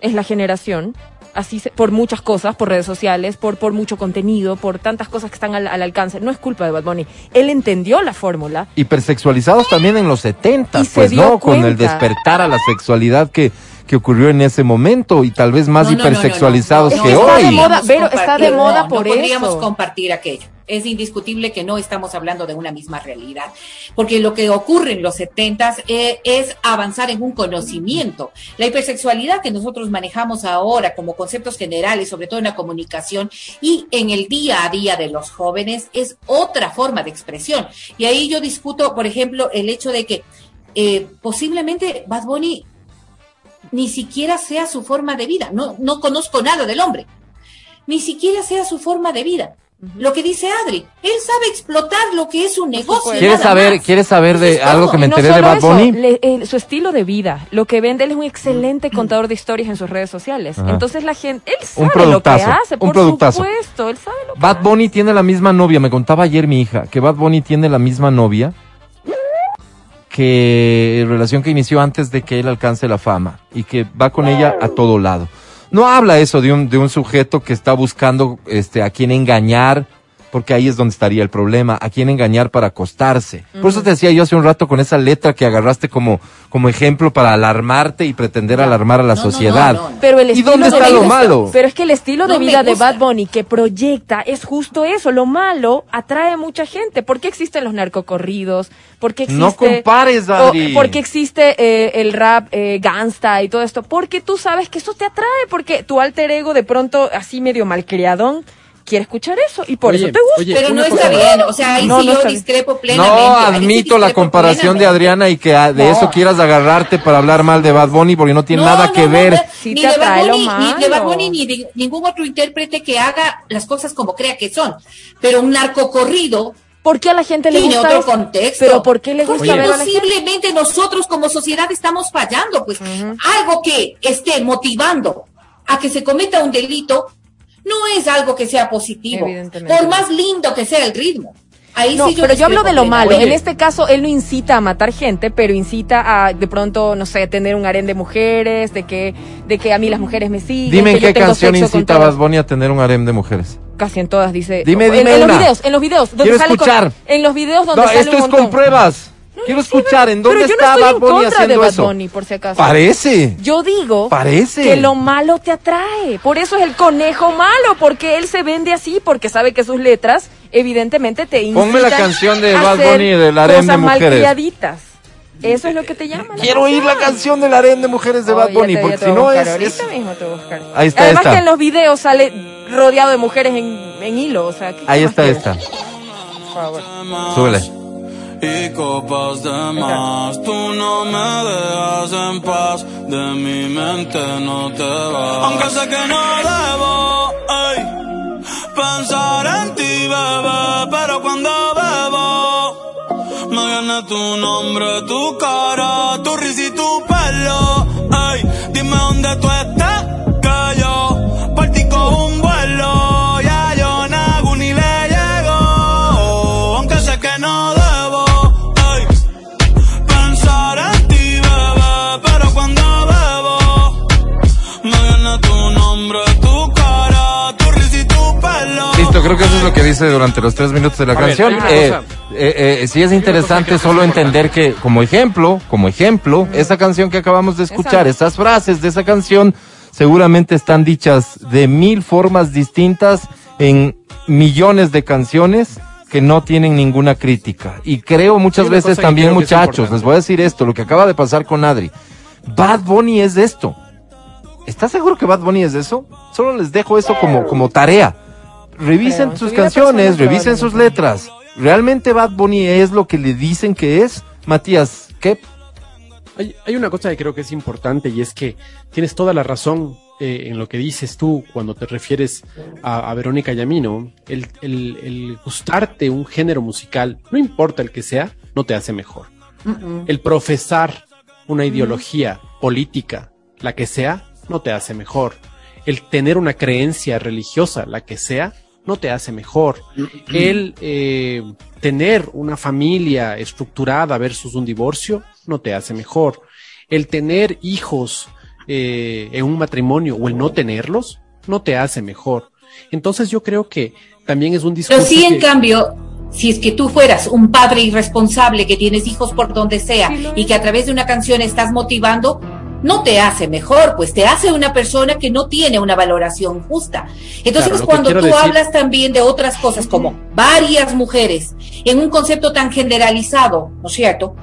es la generación. Así se- por muchas cosas, por redes sociales, por, por mucho contenido, por tantas cosas que están al, al alcance. No es culpa de Bad Bunny. Él entendió la fórmula. hipersexualizados también en los 70, Y se pues dio no, con el despertar a la sexualidad que, que ocurrió en ese momento y tal vez más No, no, no, no, hipersexualizados no, que está hoy. de moda, Vero, está de moda no, por no podríamos eso. compartir aquello. Es indiscutible que no estamos hablando de una misma realidad, porque lo que ocurre en los setentas eh, es avanzar en un conocimiento. La hipersexualidad que nosotros manejamos ahora como conceptos generales, sobre todo en la comunicación y en el día a día de los jóvenes, es otra forma de expresión. Y ahí yo discuto, por ejemplo, el hecho de que eh, posiblemente Bad Bunny ni siquiera sea su forma de vida. No, no conozco nada del hombre. Ni siquiera sea su forma de vida. Lo que dice Adri, él sabe explotar lo que es un negocio. ¿Quieres saber, más. ¿quieres saber de es algo todo. que me no enteré de Bad eso, Bunny? le- eh, su estilo de vida, lo que vende, él es un excelente contador de historias en sus redes sociales. Ajá. Entonces la gente, él Un sabe lo que hace, un por productazo. supuesto, él sabe lo que Bad Bunny tiene la misma novia, me contaba ayer mi hija, que Bad Bunny tiene la misma novia que relación que inició antes de que él alcance la fama y que va con ella a todo lado. No habla eso de un, de un sujeto que está buscando este, a quien engañar, porque ahí es donde estaría el problema, a quién engañar para acostarse. Por eso te decía yo hace un rato con esa letra que agarraste como, como ejemplo para alarmarte y pretender alarmar a la No, no, no, sociedad. no, no. Pero el ¿Y estilo dónde de está vida- lo malo? Pero es que el estilo de vida de. Bad Bunny que proyecta es justo eso. Lo malo atrae a mucha gente. ¿Por qué existen los narcocorridos? ¿Por qué existe, No compares, o-. ¿Por qué existe eh, el rap eh, gangsta y todo esto? Porque tú sabes que eso te atrae. Porque tu alter ego de pronto, así medio malcriadón, quiere escuchar eso. Y por Oye, eso te gusta. oye, Pero no está bien, o sea, ahí No, sí no yo discrepo plenamente. No admito la comparación de. Adriana y que ah, de No. eso quieras agarrarte para hablar mal de Bad Bunny porque no tiene No, nada no, que no, ver. no, Sí ni te de Bad Bunny, ni de Bad. Bunny, ni de ningún otro intérprete que haga las cosas como crea que son. Pero un narcocorrido ¿Por qué a la gente le tiene gusta otro eso? contexto. Pero ¿por qué le gusta Porque ver a la gente? posiblemente nosotros como sociedad estamos fallando, pues algo que esté motivando a que se cometa un delito no es algo que sea positivo, por más lindo que sea el ritmo. Ahí No, sí yo pero yo hablo de lo malo. En este caso, él no incita a matar gente, pero incita a, de pronto, no sé, tener un harén de mujeres, de que, de que a mí las mujeres me siguen. Dime en qué canción con incita. Bad Bunny a tener un harem de mujeres. Casi en todas, dice. Dime, en, dime en una. los videos, en los videos. Donde Quiero sale con- escuchar. en los videos donde No, sale esto un es con montón. Quiero escuchar en dónde pero yo no está estoy Bad en Bunny de haciendo eso. Bunny, por si acaso. Parece. Yo digo Parece. que lo malo te atrae. Por eso es el conejo malo, porque él se vende así, porque sabe que sus letras, evidentemente, te incitan Ponme la canción de Bad Bunny del harem de mujeres. Eso es lo que te llama. la Quiero oír la canción del harem de mujeres de Oh, Bad Bunny, te- porque si no es, es- mismo te. Ahí está Además esta. que en los videos sale rodeado de mujeres en, en hilo, o sea, ¿qué Ahí está esta. Por favor. Súbele. Y copas de más. Tú no me dejas en paz, de mi mente no te vas. Aunque sé que no debo ey, pensar en ti, bebé, pero cuando bebo me viene tu nombre, tu cara, tu risa y tu pelo. Ey, dime dónde tú estás, creo que eso es lo que dice durante los tres minutos de la A canción. Eh, eh, eh, sí es interesante solo entender que, como ejemplo, como ejemplo, esa canción que acabamos de escuchar, Exacto. esas frases de esa canción, seguramente están dichas de mil formas distintas en millones de canciones que no tienen ninguna crítica. Y creo muchas veces también, muchachos, les voy a decir esto, lo que acaba de pasar con Adri. Bad Bunny es de esto. ¿Estás seguro que Bad Bunny es de eso? Solo les dejo eso como, como tarea. Revisen sus canciones, revisen sus letras. ¿Realmente Bad Bunny es lo que le dicen que es? Matías, ¿qué? Hay, hay una cosa que creo que es importante y es que tienes toda la razón eh, en lo que dices tú cuando te refieres a, a Verónica Yamino. El, el- el gustarte un género musical, no importa el que sea, no te hace mejor. El profesar una ideología política, la que sea, no te hace mejor. El tener una creencia religiosa, la que sea, no te hace mejor. El eh, tener una familia estructurada versus un divorcio, no te hace mejor. El tener hijos eh, en un matrimonio o el no tenerlos, no te hace mejor. Entonces yo creo que también es un discurso. Pero sí, en que- cambio, si es que tú fueras un padre irresponsable que tienes hijos por donde sea y que a través de una canción estás motivando, no te hace mejor, pues te hace una persona que no tiene una valoración justa. Entonces, Claro, cuando tú decir- hablas también de otras cosas como varias mujeres en un concepto tan generalizado, ¿no es cierto?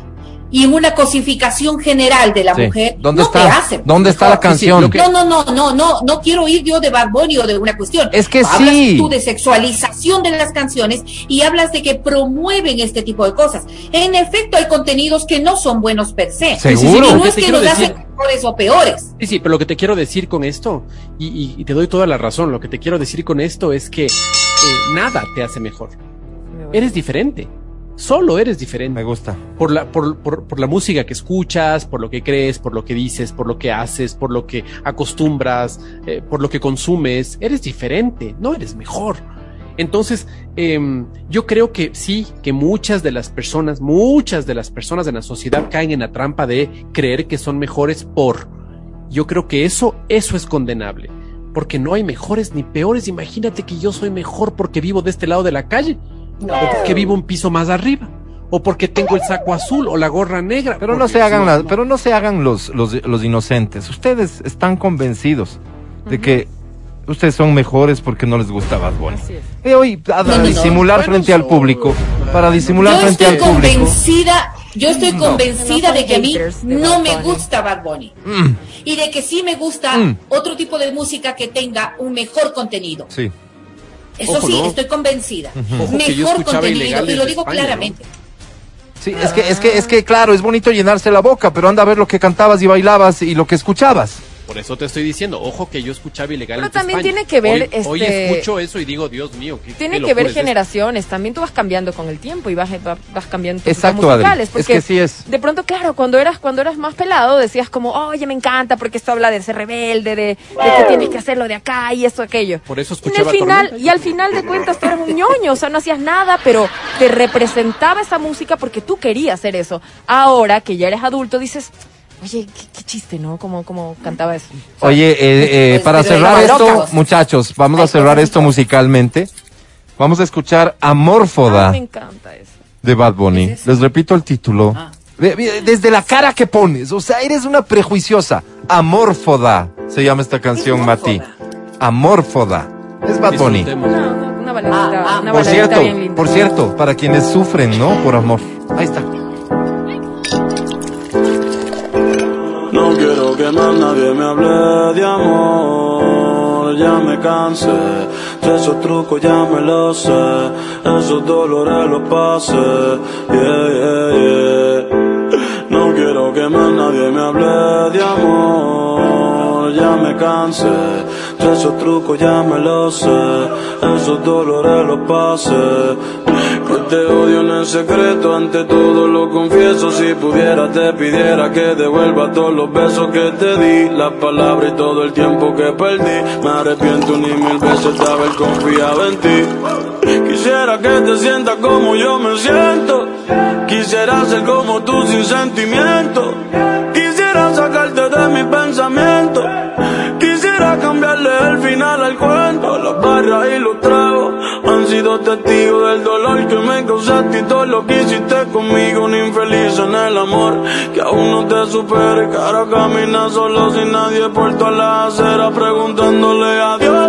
Y en una cosificación general de la Sí. mujer, ¿Dónde no está? te hace ¿Dónde está la canción? lo que- No, no, no, no, no, no quiero ir yo de Bad Bunny o de una cuestión. Es que hablas sí. tú de sexualización de las canciones y hablas de que promueven este tipo de cosas. En efecto, hay contenidos que no son buenos per se. Seguro. Y no que es que nos decir- hacen mejores o peores. Sí, sí, pero lo que te quiero decir con esto, y, y- y te doy toda la razón, lo que te quiero decir con esto es que eh, nada te hace mejor. Eres diferente. Solo eres Me diferente. gusta. Por la, por, por, por la música que escuchas, por lo que crees, por lo que dices, por lo que haces, por lo que acostumbras, eh, por lo que consumes. Eres diferente, no eres mejor. Entonces, em, yo creo que sí, que muchas de las personas, muchas de las personas en la sociedad caen en la trampa de creer que son mejores por. Yo creo que eso, eso es condenable. Porque no hay mejores ni peores. Imagínate que yo soy mejor porque vivo de este lado de la calle. O porque vivo un piso más arriba. O porque tengo el saco azul o la gorra negra. Pero no se hagan no, las, no. pero no se hagan los, los, los inocentes. Ustedes están convencidos de que ustedes son mejores porque no les gusta Bad Bunny. Y hoy, para No, no, no. disimular Bueno, frente al público, para disimular Yo frente estoy al público. convencida, yo estoy convencida No son de que a mí no me gusta Bad Bunny. Mm, Y de que sí me gusta Mm. otro tipo de música que tenga un mejor contenido. sí. Eso Ojo, sí, no. estoy convencida. Ojo Mejor contenido, y lo digo España, claramente. Sí, es que, es que, es que, claro, es bonito llenarse la boca, pero anda a ver lo que cantabas y bailabas y lo que escuchabas. Por eso te estoy diciendo, ojo que yo escuchaba ilegal. Pero también tiene que ver, Hoy, hoy este- escucho eso y digo, Dios mío, qué Tiene qué que ver es generaciones, también tú vas cambiando con el tiempo y vas, cambiando tus Exacto, musicales. Es Porque que sí es. De pronto, claro, cuando eras, cuando eras más pelado decías como, oye, me encanta porque esto habla de ser rebelde, de, de que tienes que hacerlo de acá y esto, aquello. Por eso Y, el escuchaba final, Tormenta. y al final de cuentas tú eras un ñoño, o sea, no hacías nada, pero te representaba esa música porque tú querías hacer eso. Ahora que ya eres adulto dices, oye, qué, qué chiste, ¿no? Como, como cantaba eso. Oye, eh, eh, Pues, para cerrar esto, muchachos, vamos a cerrar esto musicalmente. Vamos a escuchar Amórfoda me encanta eso. de Bad Bunny. Les repito el título. Ah. Desde la cara que pones, o sea, eres una prejuiciosa. Amórfoda se llama esta canción, Mati. Amórfoda. Es Bad Bunny. Una, una, una baladita, Ah, ah, una Por baladita cierto, bien linda. por cierto, para quienes sufren, ¿no? Por amor. Ahí está. Que más nadie me hable de amor, ya me cansé. Esos trucos ya me los sé, esos dolores los pasé. Yeah, yeah, yeah. No quiero que más nadie me hable de amor, ya me cansé. De esos trucos ya me los sé, esos dolores los pasé. Que te odio en el secreto, ante todo lo confieso. Si pudiera, te pidiera que devuelva todos los besos que te di, las palabras y todo el tiempo que perdí. Me arrepiento ni mil veces de haber confiado en ti. Quisiera que te sientas como yo me siento. Quisiera ser como tú sin sentimiento. Quisiera sacarte de mi pensamiento. Quisiera cambiarle el final al cuento. Las barras y los tragos han sido testigos del dolor que me causaste y todo lo que hiciste conmigo. Un infeliz en el amor que aún no te supere. Ahora camina solo sin nadie por todas las aceras preguntándole a Dios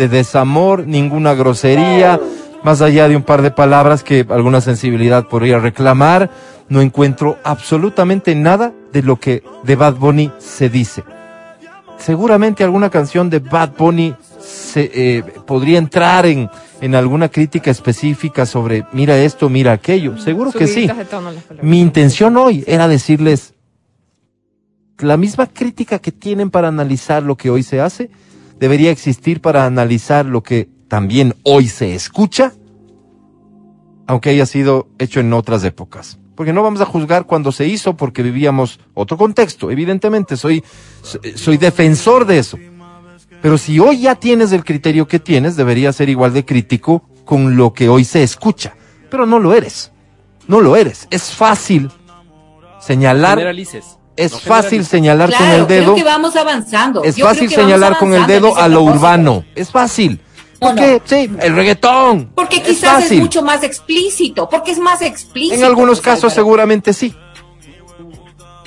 de desamor, ninguna grosería, más allá de un par de palabras que alguna sensibilidad podría reclamar. No encuentro absolutamente nada de lo que de Bad Bunny se dice seguramente alguna canción de Bad Bunny se, eh, podría entrar en, en alguna crítica específica sobre mira esto, mira aquello. Seguro que sí. Mi intención hoy era decirles la misma crítica que tienen para analizar lo que hoy se hace, debería existir para analizar lo que también hoy se escucha, aunque haya sido hecho en otras épocas. Porque no vamos a juzgar cuando se hizo porque vivíamos otro contexto. Evidentemente, soy, soy defensor de eso. Pero si hoy ya tienes el criterio que tienes, debería ser igual de crítico con lo que hoy se escucha. Pero no lo eres. No lo eres. Es fácil señalar. Es No fácil señalar con el dedo. creo que vamos avanzando. Es Yo fácil señalar con el dedo a lo urbano. Es fácil. No, ¿Por qué? no. Sí, el reggaetón. Porque quizás es, fácil. mucho más explícito, porque es más explícito. En algunos pues, casos Álvaro. seguramente sí.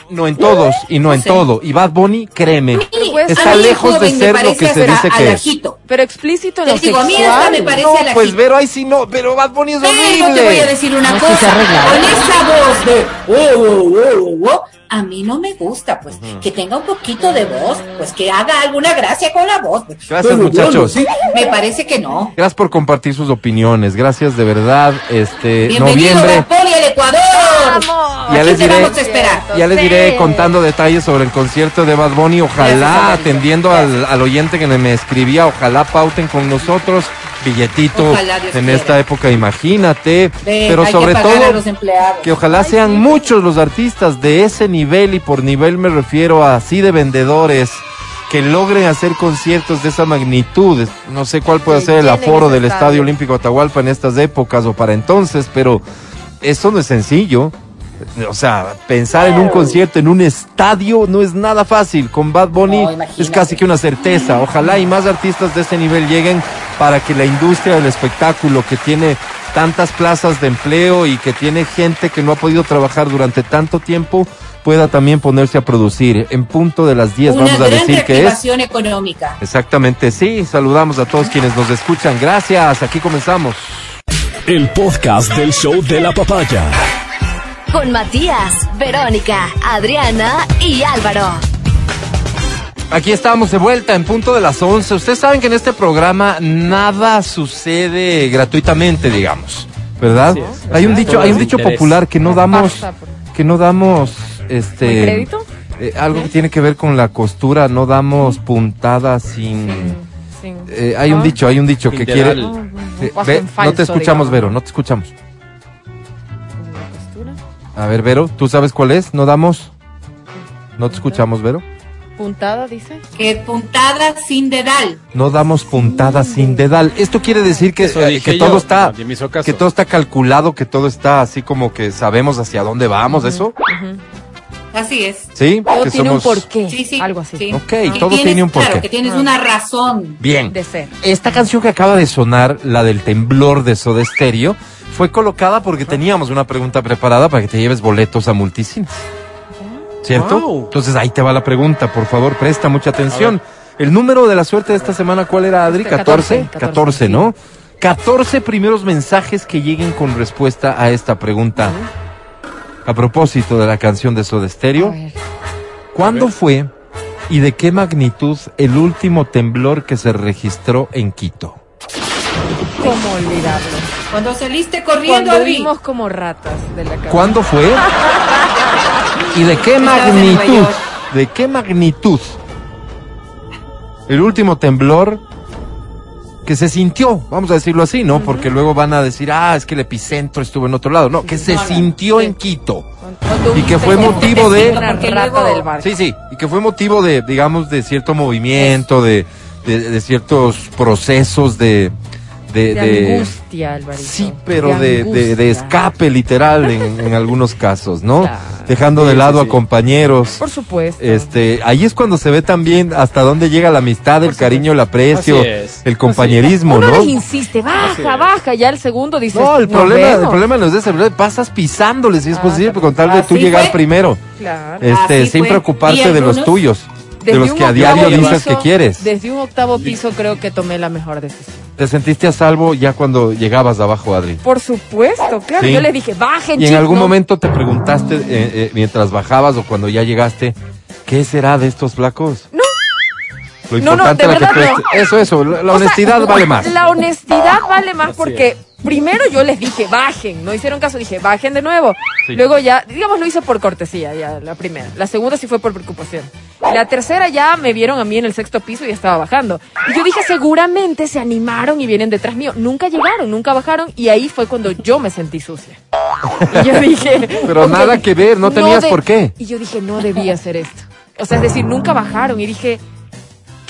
No en todos y no en Sí. todo. Y Bad Bunny, créeme, Sí, está lejos de ser lo que se dice que es. Pero explícito lo digo, a mí sexual. esta me parece No, alajito. pues Vero, ahí sí no, pero Bad Bunny es Pero horrible. te voy a decir una No, sí cosa. se arregla. Con esa voz de oh, oh, oh, oh, a mí no me gusta, pues, que tenga un poquito de voz, pues que haga alguna gracia con la voz. pues. Gracias, muchachos. Sí, me parece que no. Gracias por compartir sus opiniones. Gracias de verdad. Este Bienvenido noviembre. Bad Bunny al Ecuador. ¡Vamos! Ya les diré- vamos a esperar. Ya les diré Sí. contando detalles sobre el concierto de Bad Bunny. Ojalá, atendiendo al, al oyente que me escribía, ojalá pauten con nosotros billetito Ojalá, en quiera. esta época, imagínate. Pero sobre que todo, los que ojalá sean muchos los artistas de ese nivel, y por nivel me refiero a así de vendedores, que logren hacer conciertos de esa magnitud. No sé cuál puede ser el aforo del estadio. Estadio Olímpico Atahualpa en estas épocas o para entonces, pero eso no es sencillo. O sea, pensar en un concierto en un estadio no es nada fácil. Con Bad Bunny No, es casi que una certeza. Ojalá y más artistas de ese nivel lleguen para que la industria del espectáculo que tiene tantas plazas de empleo y que tiene gente que no ha podido trabajar durante tanto tiempo pueda también ponerse a producir. En punto de las 10 Una vamos a gran decir que es. económica. Exactamente, sí. Saludamos a todos quienes nos escuchan. Gracias. Aquí comenzamos. El podcast del show de la papaya. Con Matías, Verónica, Adriana y Álvaro. Aquí estamos de vuelta en punto de las 11. Ustedes saben que en este programa nada sucede gratuitamente, digamos, ¿verdad? Es. Hay un dicho, hay un dicho interés. popular que no damos, que no damos, ¿Muy este, crédito? eh, algo que tiene que ver con la costura, no damos puntadas sin. Sin- Eh, hay un Ah. dicho, hay un dicho que quiere. No, no, Eh, ve- no te escuchamos, digamos. Vero, no te escuchamos. ¿Costura? A ver, Vero, ¿tú sabes cuál es? No damos. No te escuchamos, Vero. Puntada, dice. Que puntada sin dedal. No damos puntadas sin dedal. Esto quiere decir que, Eso eh, dije que yo, todo está que todo está calculado, que todo está así como que sabemos hacia dónde vamos, eso. Así es. Sí, Todo que tiene somos un porqué. Sí, sí. Algo así. sí. Ok, Que todo tienes- tiene un porqué. Claro, que tienes Ah. una razón. bien. De ser. Esta canción que acaba de sonar, la del temblor de Soda Stereo, fue colocada porque teníamos una pregunta preparada para que te lleves boletos a multicines. ¿Cierto? Wow. Entonces ahí te va la pregunta, por favor, presta mucha atención. El número de la suerte de esta semana, ¿cuál era, Adri? Este, 14, 14, 14, ¿no? 14 primeros mensajes que lleguen con respuesta a esta pregunta. A propósito de la canción de Soda Stereo. ¿cuándo fue y de qué magnitud el último temblor que se registró en Quito? ¿Cómo olvidarlo? Cuando saliste corriendo, Cuando vimos como ratas de la casa. ¿Cuándo fue? <laughs> ¿Y de qué magnitud? ¿De qué magnitud? El último temblor que se sintió, vamos a decirlo así, ¿no? Porque luego van a decir, ah, es que el epicentro estuvo en otro lado. No, que se No, sintió sí. en Quito. Y que fue motivo de-. Sí, sí, y que fue motivo de, digamos, de cierto movimiento, de, de, de ciertos procesos de... De, De, de- angustia, Alvarito. Sí, pero de, de, escape literal en, en algunos casos, ¿no? Claro. Dejando de lado sí, a compañeros. Por supuesto. Este, ahí es cuando se ve también hasta dónde llega la amistad, el cariño, el aprecio, el compañerismo, Uno ¿no? les insiste, baja, baja. Ya el segundo dice. No, el "Nos problema, el vemos". problema no es ese, pasas pisándoles si es Ah, posible, también. con tal de tú Así llegar fue. primero, Claro. este, Así sin fue. preocuparte de los tuyos, de Desde los un que a octavo diario piso- dices que quieres. Desde un octavo piso creo que tomé la mejor decisión. Te sentiste a salvo ya cuando llegabas de abajo, Adri. Por supuesto, claro. Sí. Yo les dije, bajen, Y en chicos". algún No, momento te preguntaste, eh, eh, mientras bajabas o cuando ya llegaste, ¿qué será de estos flacos? No. Lo No, no, importante de era que no. Eso, eso, la, la O sea, honestidad vale más. La honestidad vale más porque primero yo les dije, bajen, no hicieron caso, dije, bajen de nuevo. Sí. Luego ya, digamos, lo hice por cortesía, ya la primera. La segunda sí fue por preocupación. La tercera ya me vieron a mí en el sexto piso y estaba bajando. Y yo dije, seguramente se animaron y vienen detrás mío. Nunca llegaron, nunca bajaron y ahí fue cuando yo me sentí sucia. Y yo dije... <laughs> Pero "Ok, nada que ver, no tenías por qué. Y yo dije, no debía hacer esto. O sea, es decir, nunca bajaron y dije,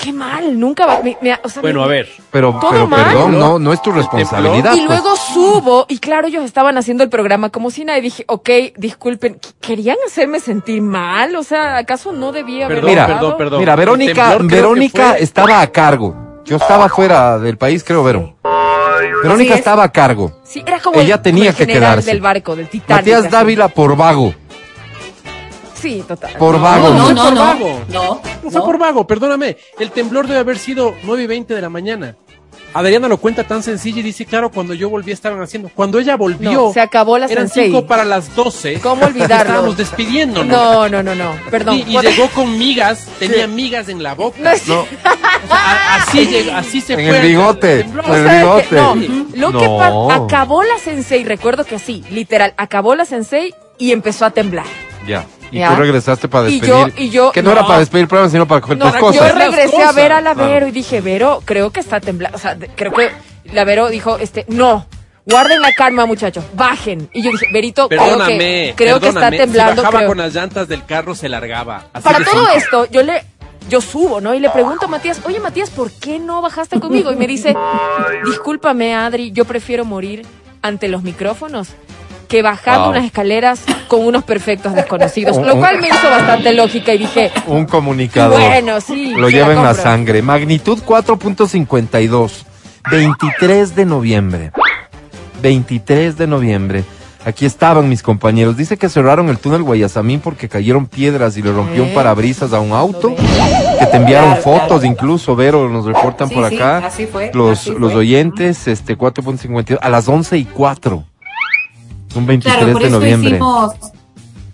qué mal, nunca... ba- me- me- o sea, Bueno, me- a ver. Pero, Todo pero mal. perdón, no, no es tu responsabilidad. Y pues. luego subo, y claro, ellos estaban haciendo el programa como si nada, y dije, ok, disculpen, ¿qu- ¿querían hacerme sentir mal? O sea, ¿acaso no debía haber Perdón, Mira, perdón, perdón. Mira, Verónica, Verónica fue- estaba a cargo. Yo estaba fuera del país, creo, Vero. Verónica es. estaba a cargo. Sí, era como Ella el, tenía como el que quedarse. del barco, del Titanic. Matías. Dávila por vago. Sí, total. Por vago. No, fue no, por no. vago. No. No fue por vago, perdóname. El temblor debe haber sido 9 y 20 de la mañana. Adriana lo cuenta tan sencillo y dice, claro, cuando yo volví estaban haciendo. Cuando ella volvió, No, se acabó la eran sensei. 5 para las 12. ¿Cómo <laughs> olvidarlo? Estábamos despidiéndonos. No, no, no, no, perdón. Y, y llegó con migas, tenía migas en la boca. No No, O sea, así, <laughs> llegó- así se En fue. el bigote. En el ¿Sabes bigote. qué? No, lo que No. acabó la sensei, recuerdo que sí, literal, acabó la sensei y empezó a temblar. Ya. Y Ya. tú regresaste para Y despedir. yo- y yo- que no, era para despedir el programa, sino para coger No, tus yo cosas. Las regresé a ver a la Claro. Vero y dije, Vero, creo que está temblando. O sea, creo que la Vero dijo, este, no, guarden la calma, muchachos, bajen. Y yo dije, Verito, creo Perdóname, que, creo que está temblando. Si bajaba creo". con las llantas del carro, se largaba. Así Para todo simple. esto, yo le, yo subo, ¿no? Y le pregunto a Matías, oye Matías, ¿por qué no bajaste conmigo? Y me dice, discúlpame Adri, yo prefiero morir ante los micrófonos que bajando Wow. unas escaleras con unos perfectos desconocidos. Un- Lo un- cual me hizo bastante lógica y dije, Un comunicador. bueno, sí. Lo se lleva en la compro. sangre. Magnitud 4.52. 23 de noviembre. 23 de noviembre. Aquí estaban mis compañeros. Dice que cerraron el túnel Guayasamín porque cayeron piedras y le rompió un parabrisas a un auto. Que te enviaron Claro, fotos, claro. incluso, Vero, nos reportan Sí, por sí, acá. así fue, los, así los fue. oyentes, este, 4.52, a las 11 y 4. Un 23 Claro, por de eso noviembre. hicimos,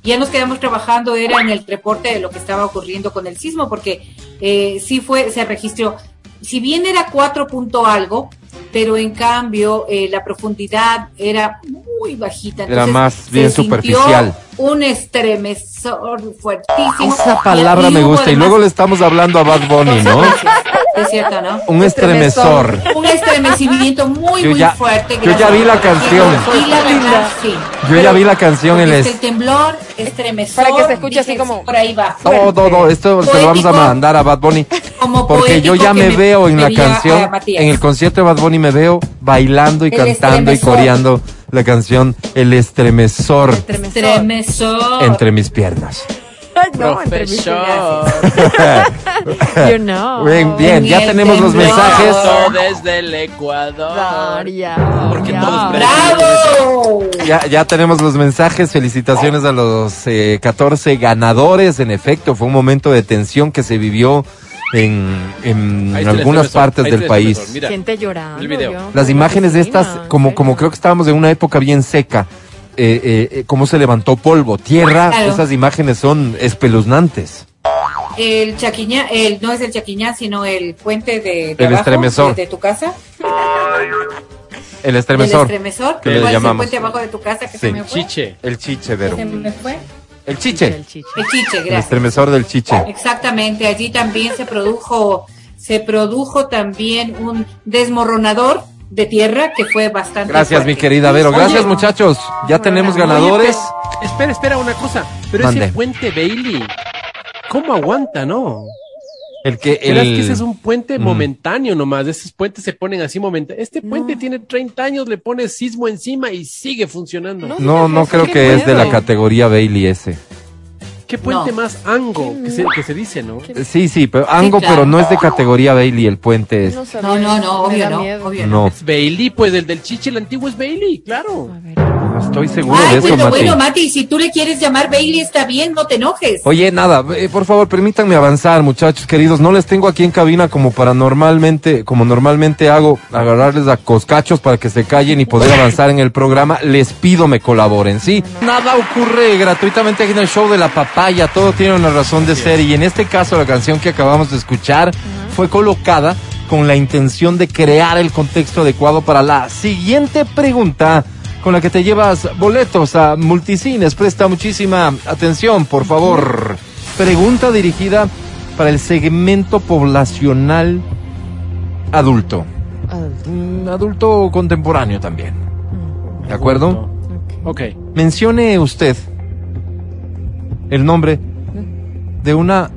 ya nos quedamos trabajando, era en el reporte de lo que estaba ocurriendo con el sismo, porque eh, sí fue, se registró, si bien era 4 punto algo, pero en cambio eh, la profundidad era muy bajita. Era entonces más se bien sintió superficial. Un estremezor fuertísimo. Esa palabra me gusta. Y luego le estamos hablando a Bad Bunny, ¿no? Es cierto, ¿no? Un estremezor. Un estremecimiento muy, Yo muy ya- fuerte. yo ya vi la canción. Y la verdad, sí. Yo ya vi la canción, el es es- el temblor, estremezor. Para que se escuche así como- Por ahí va. No, no, esto se lo vamos a mandar a Bad Bunny. Como Porque yo ya me veo en la canción, en el concierto de Bad Bunny me veo bailando y El cantando y coreando la canción El estremezor Estremezor. entre mis piernas. <laughs> No, Profesor. <laughs> You know. Bien, bien, ya tenemos los mensajes. Desde el Ecuador. Daria, Porque ya. todos ¡Bravo! Ya, ya tenemos los mensajes. Felicitaciones a los eh, 14 ganadores. En efecto, fue un momento de tensión que se vivió en, en Ahí algunas partes del país. Mira. Gente llorando. El video. yo. Las imágenes de estas, como, como creo que estábamos en una época bien seca, eh, eh, eh, cómo se levantó polvo, tierra, Claro. esas imágenes son espeluznantes. El chaquiñá, el, no es el chaquiñá, sino el puente de, de El abajo, estremezor. de, de tu casa. El El estremezor. estremezor. que le ¿Cuál es llamamos. el puente abajo de tu casa que Sí. se me fue? Chiche. El chiche, Vero. Se me fue. El chiche. El chiche. El chiche, El gracias. estremezor del chiche. Exactamente, allí también se produjo, se produjo también un desmoronador de tierra que fue bastante. Gracias, mi querida Vero. Gracias, Oye, muchachos. Ya tenemos ganadores. Oye, espera, espera, una cosa. Pero Mande. ese puente Bailey, ¿cómo aguanta, no? El que el Verás que ese es un puente Mm. momentáneo nomás. Esos puentes se ponen así momentáneos. Este puente No. tiene 30 años, le pones sismo encima y sigue funcionando. No. No, no creo que es de la categoría Bailey ese. ¿Qué puente No. más ango que se, que se dice, no? Sí, sí, pero Ango, claro. pero no es de categoría Bailey el puente es. No, no, no, obvio no, obvio no. No, Es Bailey, pues el del chiche, el antiguo es Bailey, claro. A ver. No estoy seguro de eso, bueno, Mati. bueno, Mati, si tú le quieres llamar Bailey está bien, no te enojes. Oye, nada, eh, por favor, permítanme avanzar, muchachos queridos. No les tengo aquí en cabina como para normalmente, como normalmente hago, agarrarles a coscachos para que se callen y poder avanzar en el programa. Les pido me colaboren, ¿sí? Nada ocurre gratuitamente aquí en el show de la papaya. Todo tiene una razón de ser. Y en este caso, la canción que acabamos de escuchar fue colocada con la intención de crear el contexto adecuado para la siguiente pregunta con la que te llevas boletos a multicines. Presta muchísima atención, por favor. Pregunta dirigida para el segmento poblacional adulto. Adulto. Adulto contemporáneo también. ¿De acuerdo? Ok. Mencione usted el nombre de una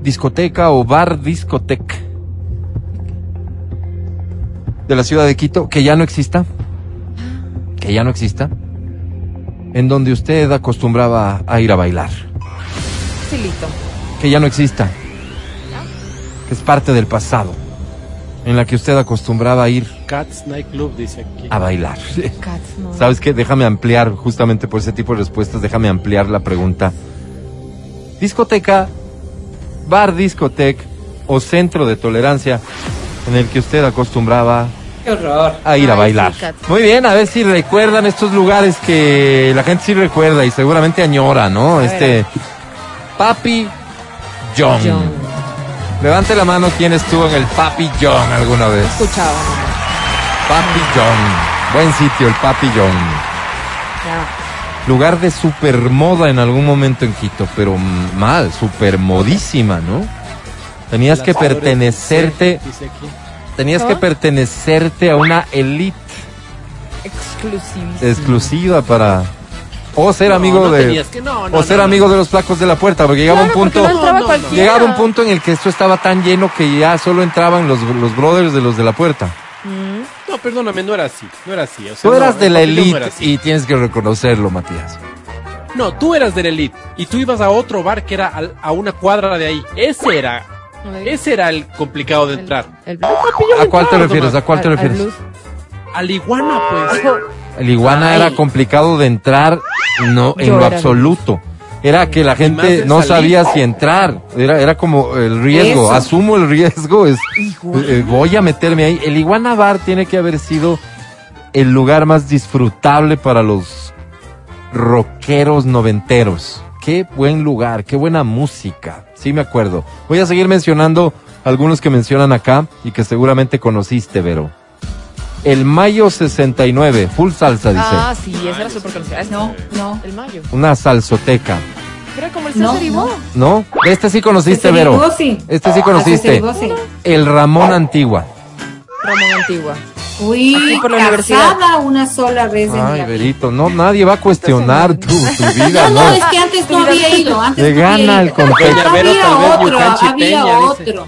discoteca o bar discoteca de la ciudad de Quito que ya no exista, que ya no exista, en donde usted acostumbraba a ir a bailar, Facilito. que ya no exista, que es parte del pasado, en la que usted acostumbraba a ir Cats Nightclub dice aquí. a bailar. <laughs> Cats, no. ¿Sabes qué? Déjame ampliar, justamente por ese tipo de respuestas, déjame ampliar la pregunta. Discoteca, bar discoteca o centro de tolerancia en el que usted acostumbraba Qué horror. a ir a Ay, bailar. Muy bien, a ver si recuerdan estos lugares que la gente sí recuerda y seguramente añora, ¿no? este Papi John. John. Levante la mano quien estuvo en el Papi John alguna vez. Escuchaba. Papi John. Buen sitio, el Papi John. Ya. Lugar de supermoda en algún momento en Quito, pero mal, supermodísima, ¿no? Tenías que pertenecerte, C, dice aquí. Tenías que pertenecerte a una elite Exclusivísimo. exclusiva para o ser No, amigo no de tenías que- no, no, o ser no, amigo no. de los flacos de la puerta, porque llegaba Claro, un punto no entraba No, no, no. cualquiera. llegaba un punto en el que esto estaba tan lleno que ya solo entraban los, los brothers de los de la puerta. Mm. No, perdóname, no era así. No era así. o sea, Tú no, eras de la elite y tienes que reconocerlo, Matías. No, tú eras de la elite. Y tú ibas a otro bar que era a una cuadra de ahí. Ese era. Ese era el complicado de entrar. El, el blues. ¿A cuál te refieres? ¿A cuál te al refieres? Al iguana, pues. El iguana Ay. era complicado de entrar, no, en Yo lo absoluto. Era que la gente no salir. sabía si entrar. Era, era como el riesgo. Eso. Asumo el riesgo. Es, eh, voy a meterme ahí. El iguana bar tiene que haber sido el lugar más disfrutable para los rockeros noventeros. Qué buen lugar, qué buena música. Sí me acuerdo. Voy a seguir mencionando algunos que mencionan acá y que seguramente conociste, Vero. El Mayo 69, full salsa, dice. Ah, sí, esa era súper conocida. Es- No, no. El mayo. Una salsoteca. Era como el No, César Ibó. no. ¿No? Este sí conociste, Vero. Sí. Este sí Ah, conociste. El Ramón Antigua. Ramón Antigua. Fui por la casada una sola vez en Ay, la vida. Verito, no, nadie va a cuestionar tu, tu vida, <laughs> No, no, ¿no? es que antes no había ido. Antes Le no había gana ido. el contexto. Había otro, había otro.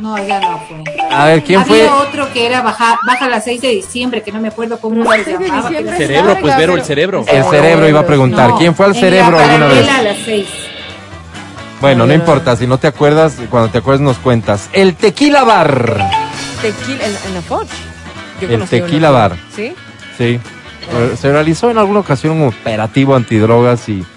No, ya no fue. A ver, ¿quién había fue? otro que era baja, baja las 6 de diciembre, que no me acuerdo cómo se el 6 de llamaba. El cerebro, larga, pues, Vero, el cerebro. El cerebro iba a preguntar. No, ¿Quién fue al cerebro la alguna vez? a las 6. Bueno, no importa, si no te acuerdas, cuando te acuerdes nos cuentas. El Tequila Bar. Tequila, en, en la Foch. Yo El Tequila. Bar. ¿Sí? Sí. Se realizó en alguna ocasión un operativo antidrogas y... <gasps>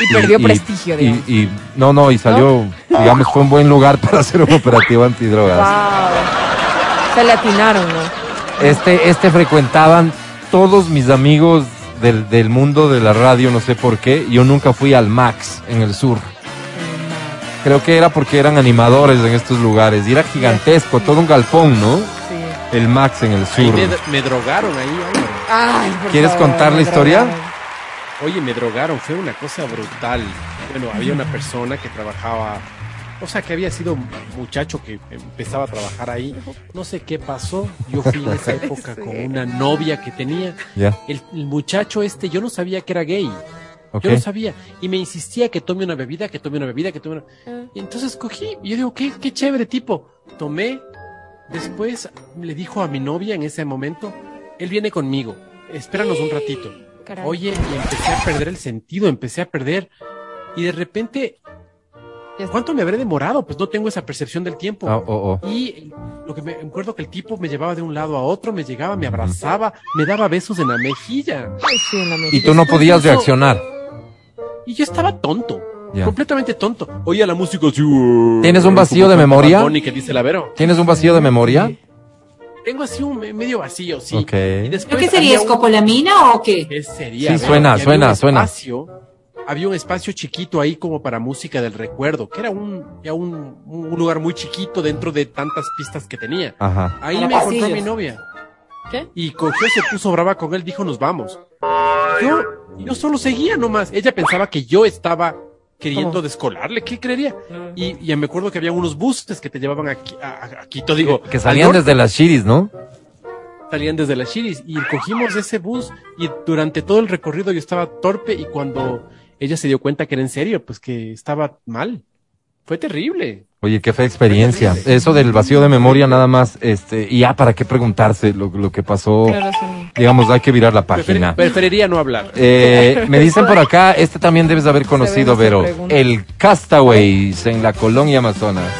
Y perdió prestigio, y, digamos. y- no, no, y salió, digamos, fue un buen lugar para hacer un operativo antidrogas. Wow. Se le atinaron, ¿no? Este, este frecuentaban todos mis amigos del, del mundo de la radio, no sé por qué. Yo nunca fui al Max en el sur. Creo que era porque eran animadores en estos lugares. Y era gigantesco, todo un galpón, ¿no? Sí. El Max en el Ahí sur. me, me drogaron ahí. Ay, por ¿Quieres favor, contar la historia? drogaron. Oye, me drogaron, fue una cosa brutal. Bueno, había una persona que trabajaba, o sea, que había sido un muchacho que empezaba a trabajar ahí. No sé qué pasó. Yo fui en esa <laughs> época con una novia que tenía. Ya, El, el muchacho este, yo no sabía que era gay. Yo no sabía. Y me insistía que tome una bebida, que tome una bebida, que tome una... Y entonces cogí, y yo digo, qué, qué chévere tipo. Tomé, después le dijo a mi novia en ese momento, él viene conmigo, espéranos un ratito. Caray. Oye, y empecé a perder el sentido, empecé a perder. Y de repente. ¿cuánto me habré demorado? Pues no tengo esa percepción del tiempo. Ah, oh, oh. Y lo que me acuerdo que el tipo me llevaba de un lado a otro, me llegaba, me abrazaba, me daba besos en la mejilla. Ay, sí, en la Y mejilla. tú no podías reaccionar. Y yo estaba tonto. Ya. Completamente tonto. Oía la música así. uh, ¿Tienes un vacío de memoria? Que dice la Vero. ¿Tienes un vacío de memoria? Tengo así un me- medio vacío, sí. Ok. Y ¿Pero qué sería? había un- ¿Escopolamina o qué? ¿Qué sería? Sí, Vero? suena, había suena, suena. espacio- había un espacio chiquito ahí como para música del recuerdo, que era un, ya un, un lugar muy chiquito dentro de tantas pistas que tenía. Ajá. Ahí me encontró pasillos. mi novia. ¿Qué? Y cogió, se puso brava con él, dijo, nos vamos. Yo, yo solo seguía nomás. Ella pensaba que yo estaba queriendo ¿Cómo? descolarle. ¿Qué creería? Y, y me acuerdo que había unos buses que te llevaban aquí, a, a- a Quito, digo. Que al salían desde las chiris, ¿no? Salían desde las Chiris. Y cogimos ese bus y durante todo el recorrido yo estaba torpe y cuando ella se dio cuenta que era en serio, pues que estaba mal. Fue terrible. Oye, qué fea experiencia. Eso del vacío de memoria nada más, este, y ya para qué preguntarse lo, lo que pasó. Claro, sí. Digamos, hay que virar la página. preferiría no hablar. Eh, me dicen por acá, este también debes de haber conocido, Vero. El Castaways en la colonia Amazonas.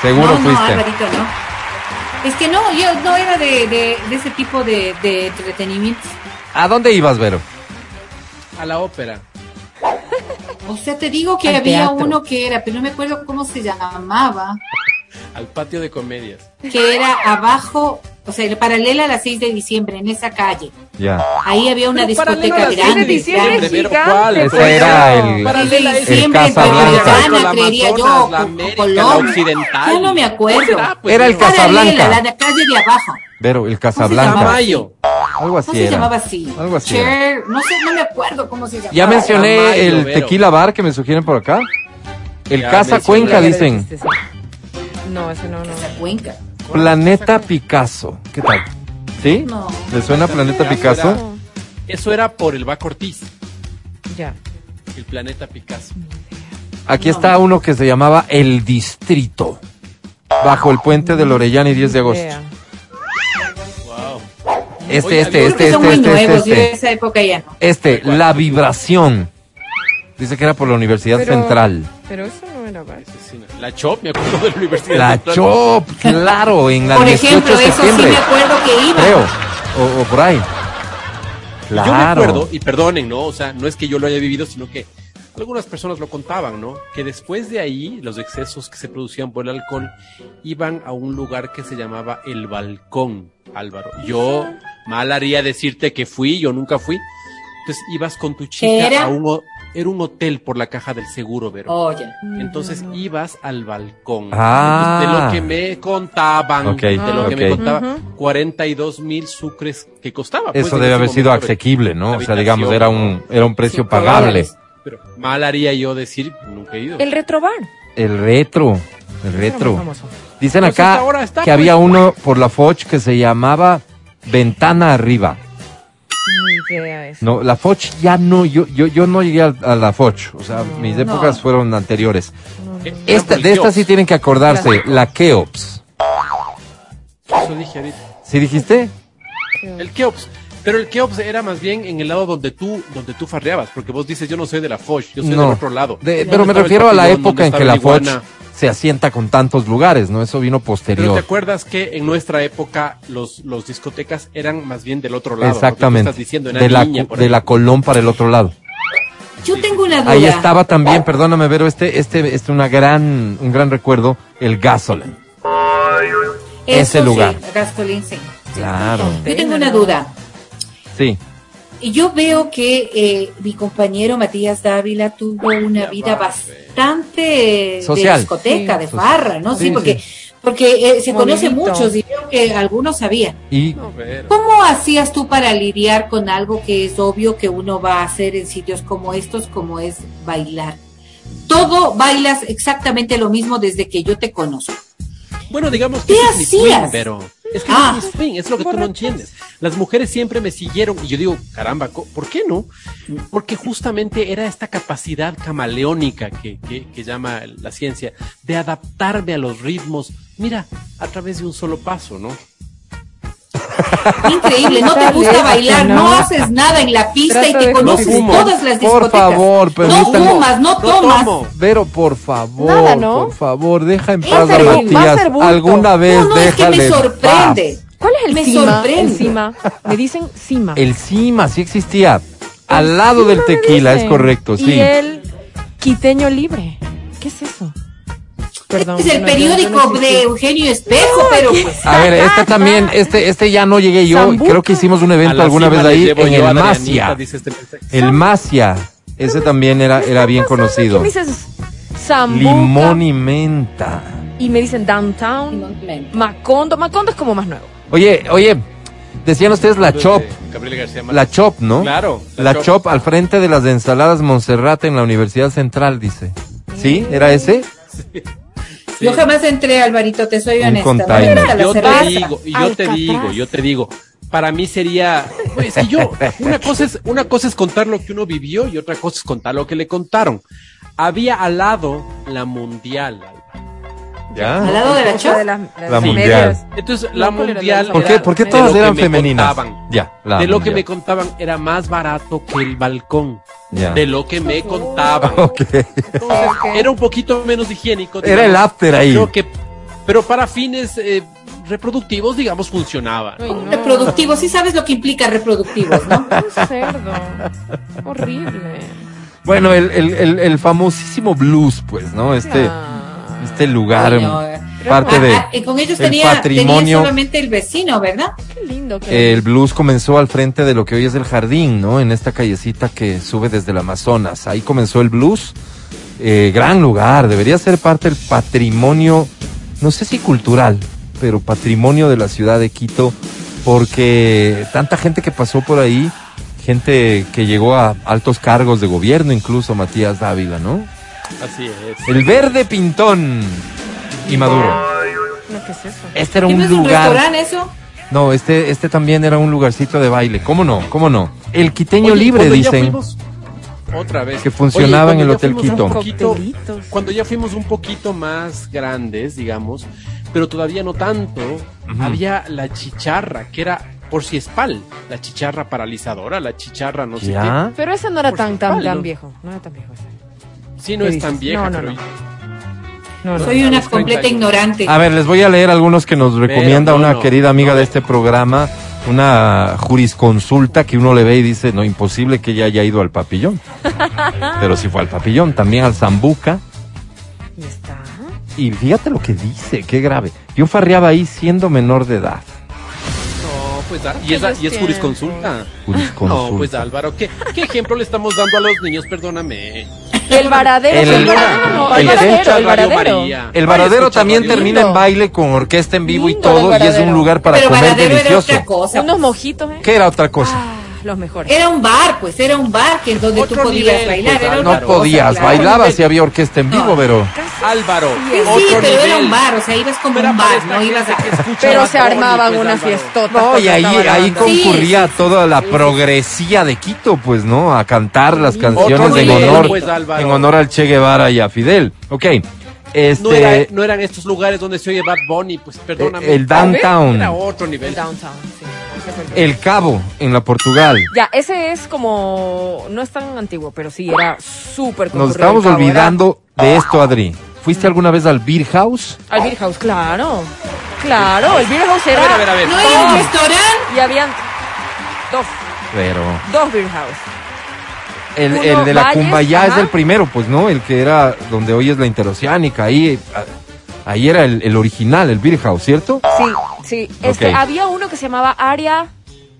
Seguro no, no, fuiste. Alvarito, no. Es que no, yo no era de, de, de ese tipo de, de entretenimiento. ¿A dónde ibas, Vero? A la ópera. <laughs> O sea, te digo que Al había teatro. uno que era, pero no me acuerdo cómo se llamaba, Al patio de comedias. que era abajo, o sea, paralela a las 6 de diciembre, en esa calle. Ya. Ahí había una Pero discoteca a las 6 de grande. diciembre grande. gigante, ¿cuál? pues, Ese era el- Paralela El diciembre, el Casablanca. La creería yo, la América, Colón. la Occidental. Ya no me acuerdo. será, pues, Era el? Casablanca. Paralela, la de calle de abajo. Vero, el se Casablanca. Algo No así se era. llamaba así. Algo así Cher, no sé, no me acuerdo cómo se llamaba. Ya mencioné Tamayo, el Vero. Tequila Bar que me sugieren por acá. El Ya Casa. Cuenca, dicen. dijiste, sí. No, ese no, no. Cuenca. Planeta Picasso. ¿Qué tal? ¿Sí? No. ¿Le suena Planeta Picasso? Eso era por el Baco Ortiz, Ya. el planeta Picasso. Aquí está uno que se llamaba El Distrito. Bajo el puente de Orellana y 10 de agosto. Este, Oye, este, yo Creo este, que son este, muy este, nuevos, este, yo de este. esa época ya no. Este, La Vibración. Dice que era por la Universidad Pero- Central. Pero eso no era no. La Chop, me acuerdo de la Universidad La Central. Chop, claro, en la Por 18 ejemplo, de eso sí septiembre, me acuerdo que iba. creo, o, o por ahí. Yo me Claro. acuerdo, y perdonen, ¿no? O sea, no es que yo lo haya vivido, sino que algunas personas lo contaban, ¿no? Que después de ahí, los excesos que se producían por el alcohol iban a un lugar que se llamaba el balcón, Álvaro. Yo mal haría decirte que fui, yo nunca fui. Entonces ibas con tu chica ¿Era? a un, era un hotel por la caja del seguro, Vero. Oh, ya. Entonces ibas al balcón. Ah. Entonces, de lo que me contaban, Ok, de lo que me ok. contaba, 42 mil sucres que costaba. pues, Eso debe haber sido asequible, ¿no? la O sea, digamos, era un, era un precio pagable. Pero mal haría yo decir, nunca he ido. El retrobar. El retro, el retro. Dicen acá está, que pues. había uno por la Foch que se llamaba Ventana Arriba. Ni idea eso. No, la Foch ya no, yo, yo, yo no llegué a, a la Foch. O sea, mis épocas No. fueron anteriores. Eh, Esta, era de esta sí tienen que acordarse, la Keops. Eso dije ahorita. ¿Sí dijiste? El Keops. Pero el Keops era más bien en el lado donde tú, donde tú farreabas, porque vos dices, yo no soy de la Foch, yo soy No. del otro lado. De- pero me refiero a la época en que la Foch. Se asienta con tantos lugares, ¿no? Eso vino Pero te posterior. acuerdas que en nuestra época los, los discotecas eran más bien del otro lado. Exactamente. estás diciendo, en De la, niña, de la Colón para el otro lado. Yo tengo una duda. Ahí estaba también, perdóname, Vero, este, este, este una gran, un gran recuerdo, el Gasoline. ese Eso lugar. Sí, Gasolín, sí. Claro. Yo tengo una duda. Sí. Y Yo veo que eh, mi compañero Matías Dávila tuvo una vida bastante Social. de discoteca, Sí. de farra, ¿no? Sí, Sí, porque, sí. porque eh, se conoce muchos y veo que algunos sabían. Y ¿Cómo hacías tú para lidiar con algo que es obvio que uno va a hacer en sitios como estos, como es bailar? Todo bailas exactamente lo mismo desde que yo te conozco. Bueno, digamos que ¿Qué hacías? pero es que Ah. es swing, es lo que tú no entiendes. Las mujeres siempre me siguieron y yo digo, caramba, ¿por qué no? Porque justamente era esta capacidad camaleónica que, que, que llama la ciencia de adaptarme a los ritmos, mira, a través de un solo paso, ¿no? <laughs> Increíble, no te gusta bailar, no. no. haces nada en la pista y te conoces no fumo. todas las Por discotecas. favor, no permítame. fumas, no No tomas. Vero, por favor, Nada, ¿no? por favor, deja en paz a Matías. Alguna vez No, no, es que me en sorprende. paz. ¿Cuál es el Me cima? sorprende. El cima. Me dicen cima. El Cima sí existía. Al lado del tequila, es correcto, sí. Y el quiteño libre. ¿Qué es eso? Perdón. es el no- periódico no de Eugenio Espejo, pero pues A ver, este también, <laughs> este, este ya no llegué yo. Zambuca. Creo que hicimos un evento alguna vez ahí en el Masia. este. El Masia. Ese también era, era bien ¿Qué conocido. me dices? Zambuca. Limón y menta. Y me dicen downtown. Macondo. Macondo es como más nuevo. Oye, oye, decían ustedes la Chop. La Chop, ¿no? Claro, La Chop al frente de las ensaladas Monserrate en la Universidad Central, dice. ¿Sí? ¿Era ese? Sí. Yo jamás entré, Alvarito, te soy Un honesta. yo te digo, yo te digo, yo te digo, para mí sería, pues que yo, una cosa es, una cosa es contar lo que uno vivió y otra cosa es contar lo que le contaron. Había al lado la mundial. Al ¿Ya? lado de la Chop. de las- La mundial. medias. Entonces, la No, ¿cuál era mundial. ¿Por qué, por qué de todas lo que eran me femeninas? contaban. Ya, la de lo que me contaban era más barato que el balcón. Ya. De lo que me contaban. <laughs> Ok. Entonces, <laughs> era un poquito menos higiénico. Era el after ahí. Creo que, pero para fines eh, reproductivos, digamos, funcionaba. No. Reproductivos, sí sabes lo que implica reproductivos, ¿no? <laughs> Un cerdo. Horrible. Bueno, el, el, el, el famosísimo blues, pues, ¿no? Este, Ah. Este lugar, Ay, no, parte Ah, de... ah, y con ellos el tenía, tenía patrimonio. solamente el vecino, ¿verdad? Qué lindo que El blues comenzó al frente de lo que hoy es el jardín, ¿no? En esta callecita que sube desde el Amazonas. Ahí comenzó el blues. Eh, gran lugar, debería ser parte del patrimonio, no sé si cultural, pero patrimonio de la ciudad de Quito, porque tanta gente que pasó por ahí, gente que llegó a altos cargos de gobierno, incluso Matías Dávila, ¿no? Así es. El verde pintón y Maduro. No, ¿qué es eso? Este era ¿Y no un es un lugar. restaurante eso? No, este, este también era un lugarcito de baile. ¿Cómo no? ¿Cómo no? El quiteño Oye, libre, dicen. fuimos- otra vez. Que funcionaba Oye, en el Hotel Quito. poquito- cuando ya fuimos un poquito más grandes, digamos, pero todavía no tanto, había la chicharra, que era por si espal, la chicharra paralizadora, la chicharra no sé ¿Ya? Pero ese no era Por tan, tan, tan viejo. No era tan viejo ese. Sí, no ¿Qué es tan dices? vieja, No, no, pero no. No, no. Soy a una completa 31. ignorante. A ver, les voy a leer algunos que nos recomienda no, una no, querida amiga no. de este programa, una jurisconsulta que uno le ve y dice, no, imposible que ella haya ido al papillón. <laughs> Pero sí fue al papillón, también al Zambuca. Y está. Y fíjate lo que dice, qué grave. Yo farreaba ahí siendo menor de edad. No, pues ah, y es, y es jurisconsulta. Jurisconsulta. No, pues Álvaro, ¿qué, ¿qué ejemplo le estamos dando a los niños? Perdóname. El varadero. El- el varadero, no, el el varadero, varadero. Varadero también termina Lindo. en baile con orquesta en vivo y todo, y es un lugar para Pero comer Varadero era delicioso. otra cosa. Unos mojitos, ¿eh? ¿Qué era otra cosa? Ah, los mejores. Era un bar, pues, era un bar que es donde Otro tú podías nivel, bailar. pues, era. No cosa, podías, claro. bailabas si había orquesta en vivo, No. pero... Álvaro, Sí, sí, pero era nivel. un bar, o sea, ibas como Pero un bar, no ibas a... Pero se armaban pues, unas Álvaro. fiestotas. No, y ahí, ahí concurría sí, toda la sí. progresía de Quito, pues, ¿no? A cantar las canciones en honor, pues, en honor al Che Guevara y a Fidel. Ok, este, No, era- no eran estos lugares donde se oye Bad Bunny, pues perdóname. el downtown. Era otro nivel. El downtown, sí. el- Cabo, en la Portugal. Ya, ese es como. No es tan antiguo, pero sí, era súper Nos estamos cabo, olvidando de esto, Adri. ¿Fuiste alguna vez al Beer House? Al Beer House, claro. Claro, el Beer House era. A ver, a ver, a ver. ¿No era un restaurante? Y habían dos, Pero dos Beer House. El, Uno, el de la Valles, Cumbayá es el primero, pues, ¿no? El que era donde hoy es la interoceánica. Ahí, ahí era el, el original, el Beer House, ¿cierto? Sí, sí. Este, había uno que se llamaba Aria.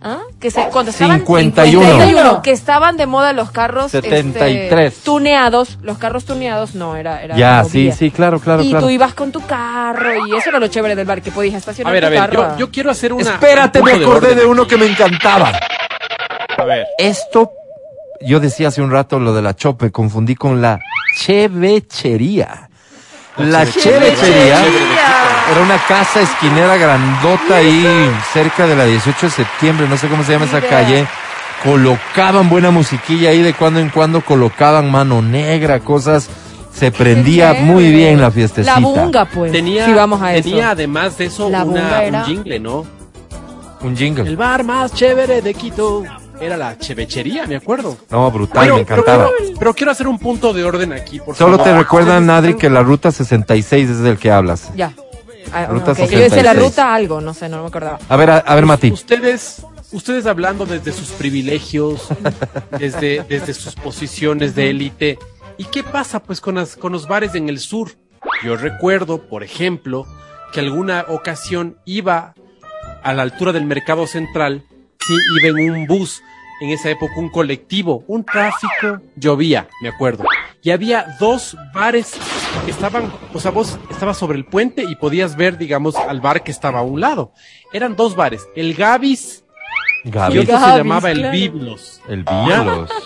¿ah? Que se, cuando estaban 51. 51, que estaban de moda los carros 73. este, tuneados, los carros tuneados, no, era, era Ya, sí, sí, claro, claro, y claro. tú ibas con tu carro y eso era lo chévere del bar, que podías estacionar A ver, a ver, carro. yo, yo quiero hacer una. Espérate, un me acordé de uno que me encantaba. A ver. Esto, yo decía hace un rato lo de la chope, confundí con la chevechería. La chevechería era una casa esquinera grandota ahí cerca de la 18 de septiembre, no sé cómo se llama esa calle. Colocaban buena musiquilla ahí de cuando en cuando colocaban mano negra, cosas. Se prendía muy bien la fiestecita. La bunga, pues. Tenía, si vamos a tenía eso. además de eso una, un jingle, ¿no? Un jingle. El bar más chévere de Quito era la chevechería, me acuerdo. No, brutal, Pero, me encantaba. pero- pero quiero hacer un punto de orden aquí, por Solo favor. te recuerdan, Adri, que la ruta 66 es del que hablas. Ya. Ah, Ruta ok, Yo hice la 66. ruta algo, no sé, no me acordaba. A ver, a, a ver, Mati. Ustedes, ustedes hablando desde sus privilegios, <laughs> desde, desde sus posiciones de élite. ¿Y qué pasa pues con, las, con los bares en el sur? Yo recuerdo, por ejemplo, que alguna ocasión iba a la altura del mercado central, sí, iba en un bus, en esa época un colectivo, un tráfico, llovía, me acuerdo. Y había dos bares que estaban, o sea, vos estabas sobre el puente y podías ver, digamos, al bar que estaba a un lado. Eran dos bares, el Gavis y Gaby. otro se Gavis, llamaba el. Biblos. El Biblos. <laughs>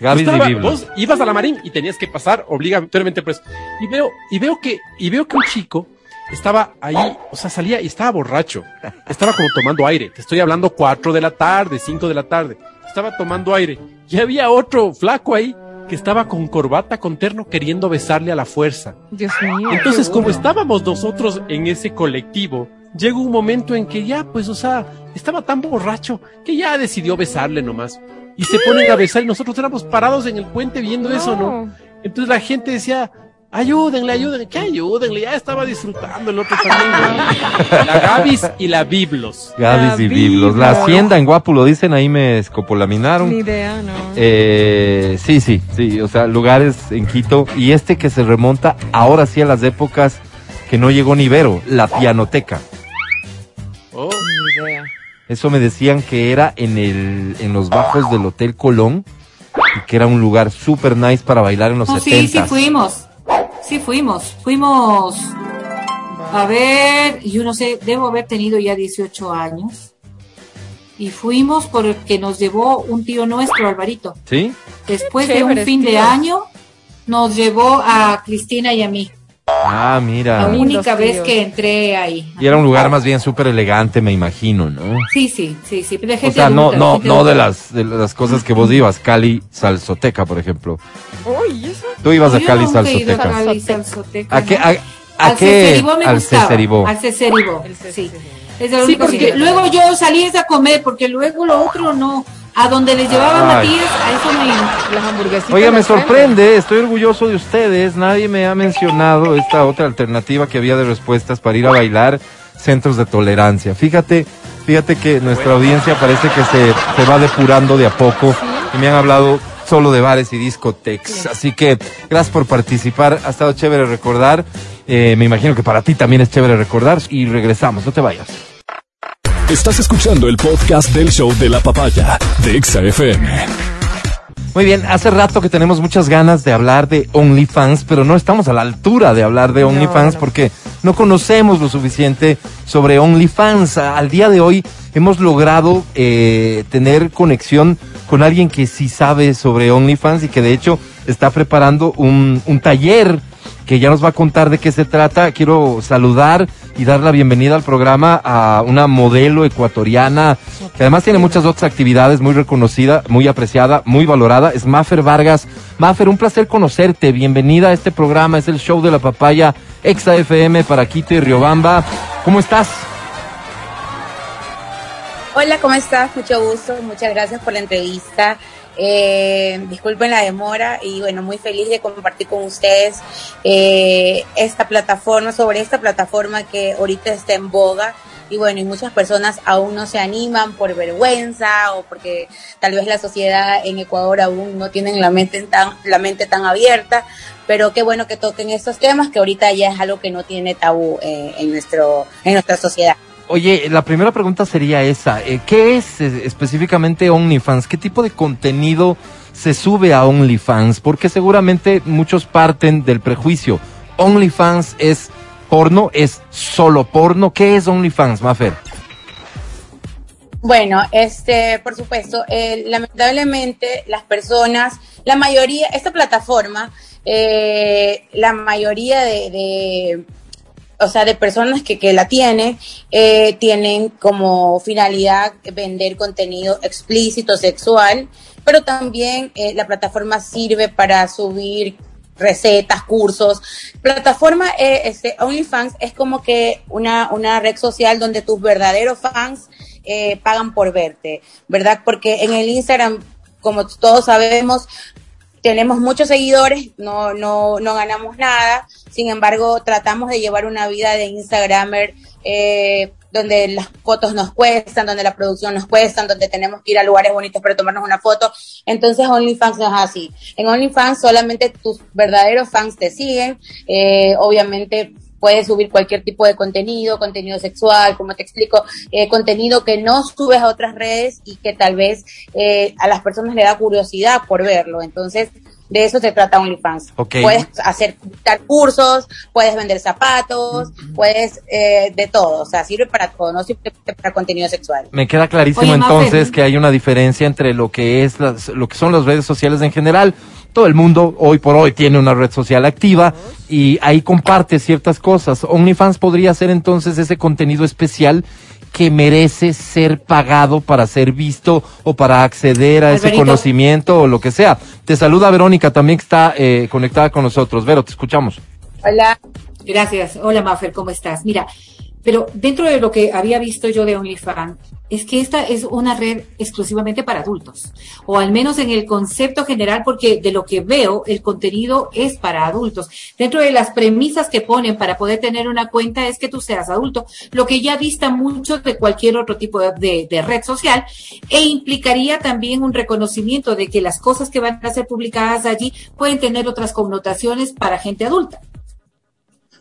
Gavis y estaba- Biblos. vos ibas a la Marín y tenías que pasar obligatoriamente pues. Y veo, y veo que, y veo que un chico estaba ahí, o sea, salía y estaba borracho. Estaba como tomando aire. Te estoy hablando cuatro de la tarde, cinco de la tarde. Estaba tomando aire. Y había otro flaco ahí que estaba con corbata, con terno, queriendo besarle a la fuerza. Dios mío. Entonces, como bueno. estábamos nosotros en ese colectivo, llegó un momento en que ya, pues, o sea, estaba tan borracho que ya decidió besarle nomás. Y se ponen a besar y nosotros éramos parados en el puente viendo eso, ¿no? Entonces la gente decía, ayúdenle, ayúdenle, ¿qué ayúdenle? Ya estaba disfrutando el otro también. La Gavis y la Biblos. Gavis y Biblos. La hacienda en Guapu lo dicen, ahí me escopolaminaron. Ni idea, no. Eh, sí, sí, sí, o sea, lugares en Quito. Y este que se remonta ahora sí a las épocas que no llegó ni Vero, la pianoteca. Oh, Ni idea. Eso me decían que era en el, en los bajos del Hotel Colón y que era un lugar super nice para bailar en los No, sí, 70 sí fuimos. Sí fuimos. Fuimos. A ver, yo no sé, debo haber tenido ya 18 años. Y fuimos porque nos llevó un tío nuestro, Alvarito. ¿Sí? Después de un fin de año, nos llevó a Cristina y a mí. Ah, La mira. Lindos única vez que entré ahí. Y era un lugar más bien súper elegante, me imagino, ¿no? Sí, sí, sí, sí. De O sea, no, adulta, no, no de las, de las cosas que vos ibas, Cali Salsoteca, por ejemplo. Uy, ¿eso? Tú ibas a Cali ido a. Cali Salsoteca, ¿A qué, a, a al qué? Ceceribó me Al gustaba. Ceceribó. Al Ceceribó, sí. Es Sí, porque que- Luego yo salí a comer, porque luego lo otro no. A donde les llevaba Ay. Matías, a eso me Las hamburguesitas. Oiga, me frente. sorprende, estoy orgulloso de ustedes. Nadie me ha mencionado esta otra alternativa que había de respuestas para ir a bailar, centros de tolerancia. Fíjate, fíjate que nuestra audiencia parece que se, se va depurando de a poco y me han hablado solo de bares y discotecas. Así que gracias por participar, ha estado chévere recordar. Eh, me imagino que para ti también es chévere recordar y regresamos, no te vayas. Estás escuchando el podcast del show de la papaya de Exa FM. Muy bien, hace rato que tenemos muchas ganas de hablar de OnlyFans, pero no estamos a la altura de hablar de OnlyFans porque no conocemos lo suficiente sobre OnlyFans. Al día de hoy hemos logrado eh, tener conexión con alguien que sí sabe sobre OnlyFans y que de hecho está preparando un, un taller que ya nos va a contar de qué se trata. Quiero saludar y dar la bienvenida al programa a una modelo ecuatoriana que además tiene muchas otras actividades, muy reconocida, muy apreciada, muy valorada. Es Mafer Vargas. Mafer, un placer conocerte. Bienvenida a este programa. Es el show de la papaya Exa FM para Quito y Riobamba. ¿Cómo estás? Hola, ¿cómo estás? Mucho gusto, muchas gracias por la entrevista. Eh, disculpen la demora y bueno, muy feliz de compartir con ustedes eh, esta plataforma, sobre esta plataforma que ahorita está en boga y bueno, y muchas personas aún no se animan por vergüenza o porque tal vez la sociedad en Ecuador aún no tienen la mente tan, la mente tan abierta, pero qué bueno que toquen estos temas que ahorita ya es algo que no tiene tabú eh, en, nuestro, en nuestra sociedad. Oye, la primera pregunta sería esa. eh, ¿Qué es eh, específicamente OnlyFans? ¿Qué tipo de contenido se sube a OnlyFans? Porque seguramente muchos parten del prejuicio. OnlyFans es porno, es solo porno. ¿Qué es OnlyFans, Mafer? Bueno, este, por supuesto, eh, lamentablemente las personas, la mayoría, esta plataforma, la mayoría de, o sea, de personas que, que la tienen, eh, tienen como finalidad vender contenido explícito, sexual, pero también eh, la plataforma sirve para subir recetas, cursos. Plataforma eh, este, OnlyFans es como que una, una red social donde tus verdaderos fans eh, pagan por verte, ¿verdad? Porque en el Instagram, como todos sabemos, tenemos muchos seguidores, no, no, no ganamos nada, sin embargo, tratamos de llevar una vida de Instagramer eh, donde las fotos nos cuestan, donde la producción nos cuesta, donde tenemos que ir a lugares bonitos para tomarnos una foto. Entonces OnlyFans no es así. En OnlyFans solamente tus verdaderos fans te siguen, eh, obviamente puedes subir cualquier tipo de contenido, contenido sexual, como te explico, eh, contenido que no subes a otras redes y que tal vez eh, a las personas le da curiosidad por verlo. Entonces, de eso se trata OnlyFans. Ok. Puedes hacer dar cursos, puedes vender zapatos, puedes eh, de todo. O sea, sirve para todo, no sirve para contenido sexual. Me queda clarísimo Oye, entonces que hay una diferencia entre lo que es las, lo que son las redes sociales en general. Todo el mundo hoy por hoy tiene una red social activa y ahí comparte ciertas cosas. OnlyFans podría ser entonces ese contenido especial que merece ser pagado para ser visto o para acceder a ese conocimiento o lo que sea. Te saluda Verónica también que está eh, conectada con nosotros. Vero, te escuchamos. Hola. Gracias. Hola, Maffer, ¿cómo estás? Mira, pero dentro de lo que había visto yo de OnlyFans, es que esta es una red exclusivamente para adultos, o al menos en el concepto general, porque de lo que veo, el contenido es para adultos. Dentro de las premisas que ponen para poder tener una cuenta es que tú seas adulto, lo que ya dista mucho de cualquier otro tipo de, red social, e implicaría también un reconocimiento de que las cosas que van a ser publicadas allí pueden tener otras connotaciones para gente adulta.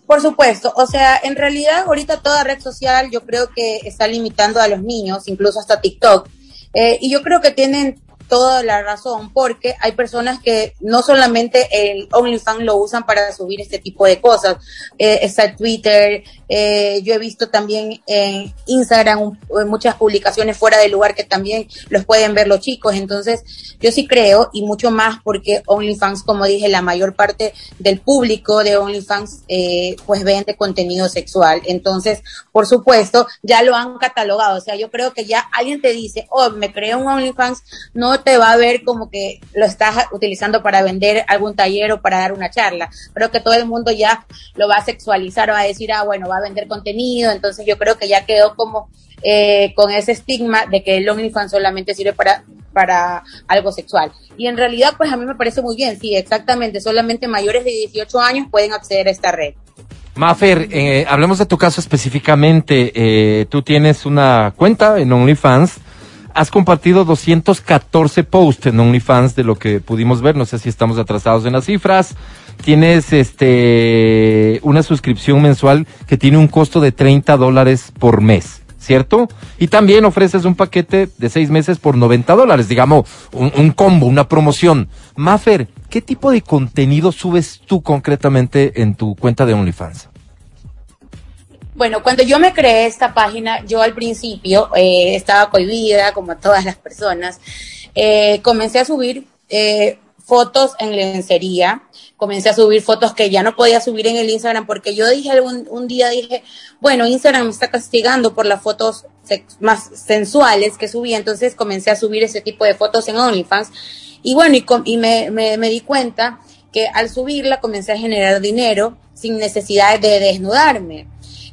Por supuesto, o sea, en realidad ahorita toda red social yo creo que está limitando a los niños, incluso hasta TikTok. Eh, y yo creo que tienen toda la razón, porque hay personas que no solamente el OnlyFans lo usan para subir este tipo de cosas, eh, está Twitter, eh, yo he visto también en Instagram un- muchas publicaciones fuera del lugar que también los pueden ver los chicos, entonces yo sí creo, y mucho más porque OnlyFans, como dije, la mayor parte del público de OnlyFans eh, pues vende contenido sexual, entonces, por supuesto, ya lo han catalogado, o sea, yo creo que ya alguien te dice, oh, me creo un OnlyFans, no te va a ver como que lo estás utilizando para vender algún taller o para dar una charla. Creo que todo el mundo ya lo va a sexualizar, va a decir, ah, bueno, va vender contenido. Entonces yo creo que ya quedó como eh, con ese estigma de que el OnlyFans solamente sirve para, para algo sexual. Y en realidad, pues a mí me parece muy bien, sí, exactamente, solamente mayores de 18 años pueden acceder a esta red. Mafer, eh, hablemos de tu caso específicamente. Eh, tú tienes una cuenta en OnlyFans. Has compartido 214 posts en OnlyFans de lo que pudimos ver. No sé si estamos atrasados en las cifras. Tienes este una suscripción mensual que tiene un costo de 30 dólares por mes, ¿cierto? Y también ofreces un paquete de seis meses por 90 dólares, digamos, un, combo, una promoción. Mafer, ¿qué tipo de contenido subes tú concretamente en tu cuenta de OnlyFans? Bueno, cuando yo me creé esta página, yo al principio eh, estaba cohibida, como todas las personas. Eh, comencé a subir eh, fotos en lencería, comencé a subir fotos que ya no podía subir en el Instagram porque yo dije un, un día, dije, bueno, Instagram me está castigando por las fotos más sensuales que subí, entonces comencé a subir ese tipo de fotos en OnlyFans. Y bueno, y, y me, me di cuenta que al subirla comencé a generar dinero sin necesidad de desnudarme.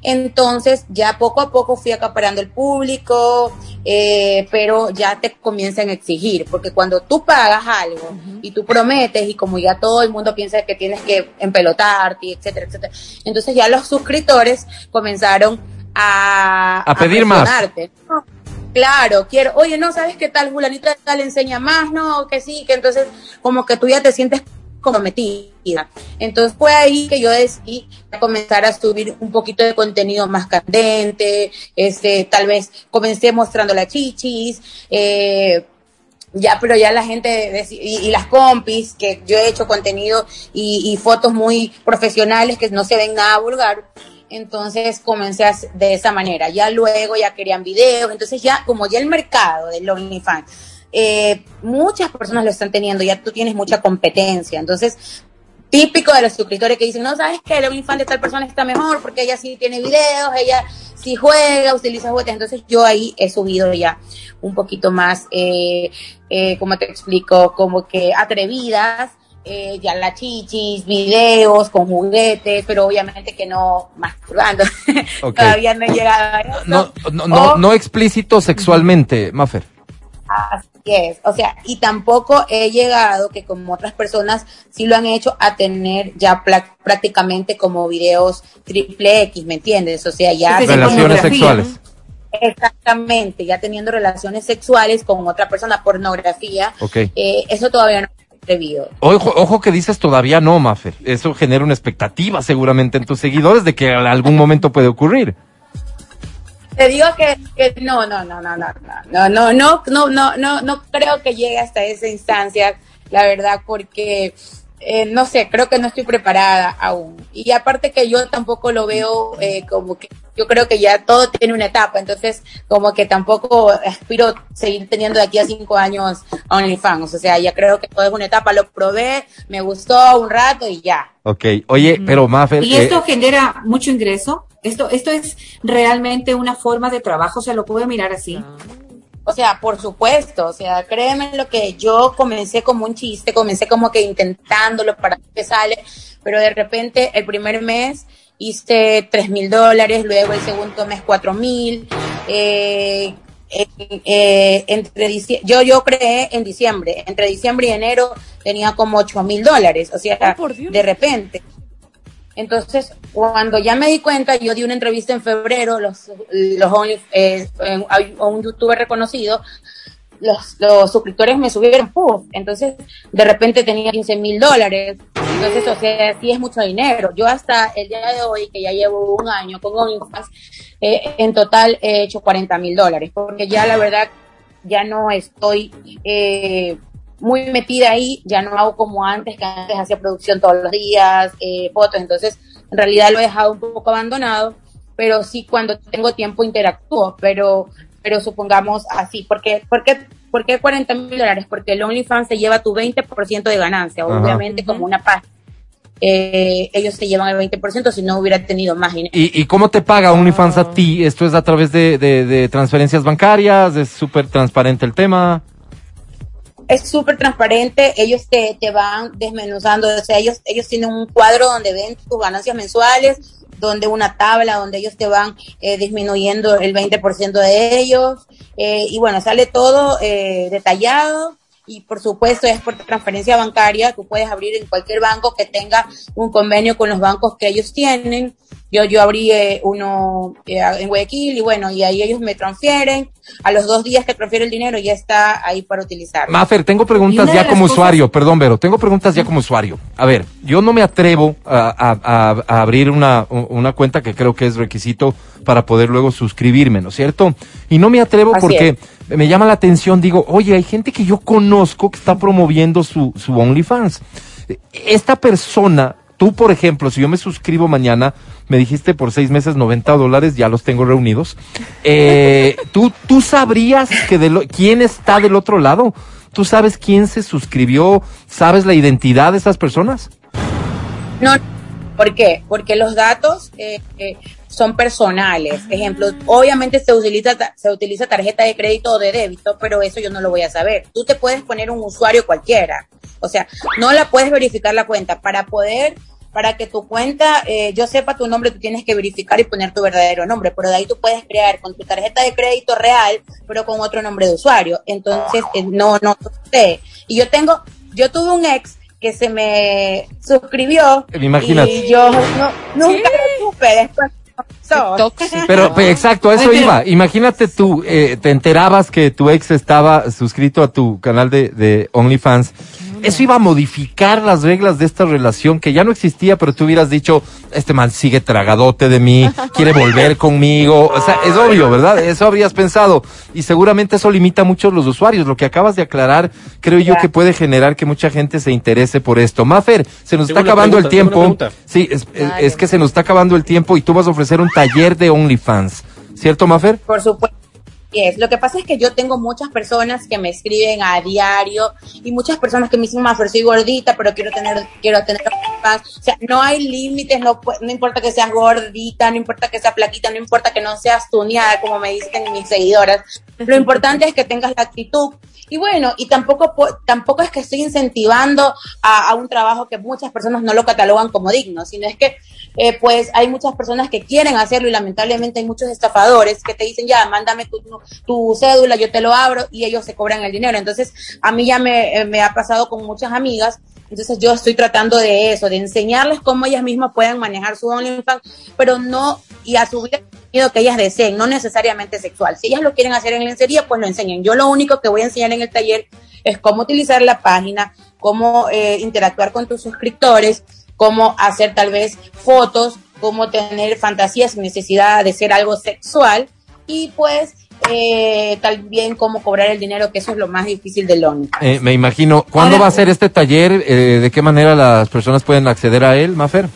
Entonces ya poco a poco fui acaparando el público, eh, pero ya te comienzan a exigir, porque cuando tú pagas algo y tú prometes y como ya todo el mundo piensa que tienes que empelotarte, etcétera, etcétera, entonces ya los suscriptores comenzaron a, A pedir más. presionarte. No, Claro, quiero, oye, no sabes qué tal, fulanita tal enseña más, no, que sí, que entonces como que tú ya te sientes comprometida. Entonces fue ahí que yo decidí comenzar a subir un poquito de contenido más candente, este, tal vez comencé mostrando las chichis, eh, ya, pero ya la gente y, y las compis, que yo he hecho contenido y, y fotos muy profesionales que no se ven nada vulgar. Entonces comencé a de esa manera. Ya luego ya querían videos. Entonces ya, como ya el mercado del OnlyFans, eh, muchas personas lo están teniendo, ya tú tienes mucha competencia. Entonces, típico de los suscriptores que dicen, no, ¿sabes qué? El OnlyFans de tal persona está mejor porque ella sí tiene videos, ella sí juega, utiliza juguetes. Entonces yo ahí he subido ya un poquito más, eh, eh, como te explico, como que atrevidas, eh, ya la chichis, videos con juguetes, pero obviamente que no masturbando. <laughs> Todavía no he llegado a eso. No, no, no, O- no explícito sexualmente, Mafer. Así es, o sea, y tampoco he llegado, que como otras personas sí lo han hecho, a tener ya prácticamente como videos triple X, ¿me entiendes? O sea, ya... Relaciones sexuales. Exactamente, ya teniendo relaciones sexuales con otra persona, pornografía, Ok. eh, eso todavía no. Ojo, ojo que dices todavía no, Mafer. Eso genera una expectativa seguramente en tus seguidores de que en algún momento puede ocurrir. Te digo que, que no, no, no, no, no, no, no, no, no, no, no, no creo que llegue hasta esa instancia, la verdad, porque eh, no sé, creo que no estoy preparada aún. Y aparte que yo tampoco lo veo eh, como que yo creo que ya todo tiene una etapa, entonces como que tampoco aspiro seguir teniendo de aquí a cinco años OnlyFans, o sea, ya creo que todo es una etapa, lo probé, me gustó un rato y ya. Ok. Oye, pero Mafer. Y eh, esto genera mucho ingreso. Esto, esto es realmente una forma de trabajo, se lo puede mirar así. O sea, por supuesto, o sea, créeme lo que yo comencé como un chiste, comencé como que intentándolo para qué sale, pero de repente el primer mes hice tres mil dólares, luego el segundo mes cuatro mil, eh, eh, eh, entre yo yo creé en diciembre, entre diciembre y enero tenía como ocho mil dólares, o sea, Dios. de repente. Entonces, cuando ya me di cuenta, yo di una entrevista en febrero, los, los only- eh, a un youtuber reconocido, los, suscriptores me subieron, ¡puf! entonces de repente tenía 15 mil dólares, entonces, o sea, sí es mucho dinero. Yo hasta el día de hoy, que ya llevo un año con OnlyFans, eh, en total he hecho 40 mil dólares, porque ya la verdad ya no estoy eh, muy metida ahí, ya no hago como antes, que antes hacía producción todos los días, eh, fotos, entonces en realidad lo he dejado un poco abandonado, pero sí cuando tengo tiempo interactúo, pero, pero supongamos así, porque, porque ¿Por qué 40 mil dólares? Porque el OnlyFans se lleva tu 20% de ganancia, Ajá. obviamente como una página. Eh, ellos se llevan el 20% si no hubiera tenido más dinero. ¿Y, y cómo te paga OnlyFans a ti? ¿Esto es a través de, de- de transferencias bancarias? ¿Es súper transparente el tema? Es súper transparente, ellos te, te van desmenuzando, o sea, ellos, ellos tienen un cuadro donde ven tus ganancias mensuales, donde una tabla donde ellos te van eh, disminuyendo el 20% de ellos. eh, y bueno, sale todo eh, detallado y por supuesto es por transferencia bancaria. Tú puedes abrir en cualquier banco que tenga un convenio con los bancos que ellos tienen. Yo, yo abrí eh, uno eh, en Guayaquil y bueno, y ahí ellos me transfieren. A los dos días que transfiero el dinero ya está ahí para utilizarlo. Mafer, tengo preguntas ya como cosas- usuario, perdón, Vero, tengo preguntas ya como usuario. A ver, yo no me atrevo a, a- a- a abrir una, una cuenta que creo que es requisito para poder luego suscribirme, ¿no es cierto? Y no me atrevo Así porque me llama la atención, digo, oye, hay gente que yo conozco que está promoviendo su, su OnlyFans. Esta persona, tú por ejemplo, si yo me suscribo mañana, me dijiste por seis meses 90 dólares, ya los tengo reunidos. Eh, <laughs> ¿tú, ¿Tú sabrías que de lo- quién está del otro lado? ¿Tú sabes quién se suscribió? ¿Sabes la identidad de esas personas? No, ¿por qué? Porque los datos eh, eh, son personales. Ejemplo, obviamente se utiliza, ta- se utiliza tarjeta de crédito o de débito, pero eso yo no lo voy a saber. Tú te puedes poner un usuario cualquiera. O sea, no la puedes verificar la cuenta. Para poder, para que tu cuenta, eh, yo sepa tu nombre, tú tienes que verificar y poner tu verdadero nombre. Pero de ahí tú puedes crear con tu tarjeta de crédito real, pero con otro nombre de usuario. Entonces, eh, no, no sé. Y yo tengo, yo tuve un ex que se me suscribió Imagínate. y yo no, nunca lo supe después. Pasó. <laughs> Pero, pe- exacto, a eso iba. Imagínate tú, eh, te enterabas que tu ex estaba suscrito a tu canal de, de OnlyFans. Eso iba a modificar las reglas de esta relación que ya no existía, pero tú hubieras dicho, este man sigue tragadote de mí, <laughs> quiere volver conmigo. O sea, es obvio, ¿verdad? Eso habrías pensado. Y seguramente eso limita mucho a los usuarios. Lo que acabas de aclarar, creo yo que puede generar que mucha gente se interese por esto. Mafer, se nos está acabando el pregunta, tiempo. Sí, es, es que se nos está acabando el tiempo y tú vas a ofrecer un taller de OnlyFans. ¿Cierto, Mafer? Por supuesto. Yes. Lo que pasa es que yo tengo muchas personas que me escriben a diario y muchas personas que me dicen, Mafer, soy gordita, pero quiero tener, quiero tener más. O sea, no hay límites, no, no importa que seas gordita, no importa que seas flaquita, no importa que no seas tuneada, como me dicen mis seguidoras. Lo importante es que tengas la actitud. Y bueno, y tampoco, po- tampoco es que estoy incentivando a, a un trabajo que muchas personas no lo catalogan como digno, sino es que eh, pues hay muchas personas que quieren hacerlo y lamentablemente hay muchos estafadores que te dicen, ya, mándame tu, cédula, yo te lo abro y ellos se cobran el dinero. Entonces, a mí ya me, eh, me ha pasado con muchas amigas. Entonces yo estoy tratando de eso, de enseñarles cómo ellas mismas pueden manejar su OnlyFans, pero no, y a subir el contenido que ellas deseen, no necesariamente sexual. Si ellas lo quieren hacer en lencería, pues lo enseñen. Yo lo único que voy a enseñar en el taller es cómo utilizar la página, cómo eh, interactuar con tus suscriptores, cómo hacer tal vez fotos, cómo tener fantasías sin necesidad de ser algo sexual y pues eh, también cómo cobrar el dinero, que eso es lo más difícil del OnlyFans. Eh, me imagino. ¿Cuándo Ahora- va a ser este taller? Eh, ¿De qué manera las personas pueden acceder a él, Mafer?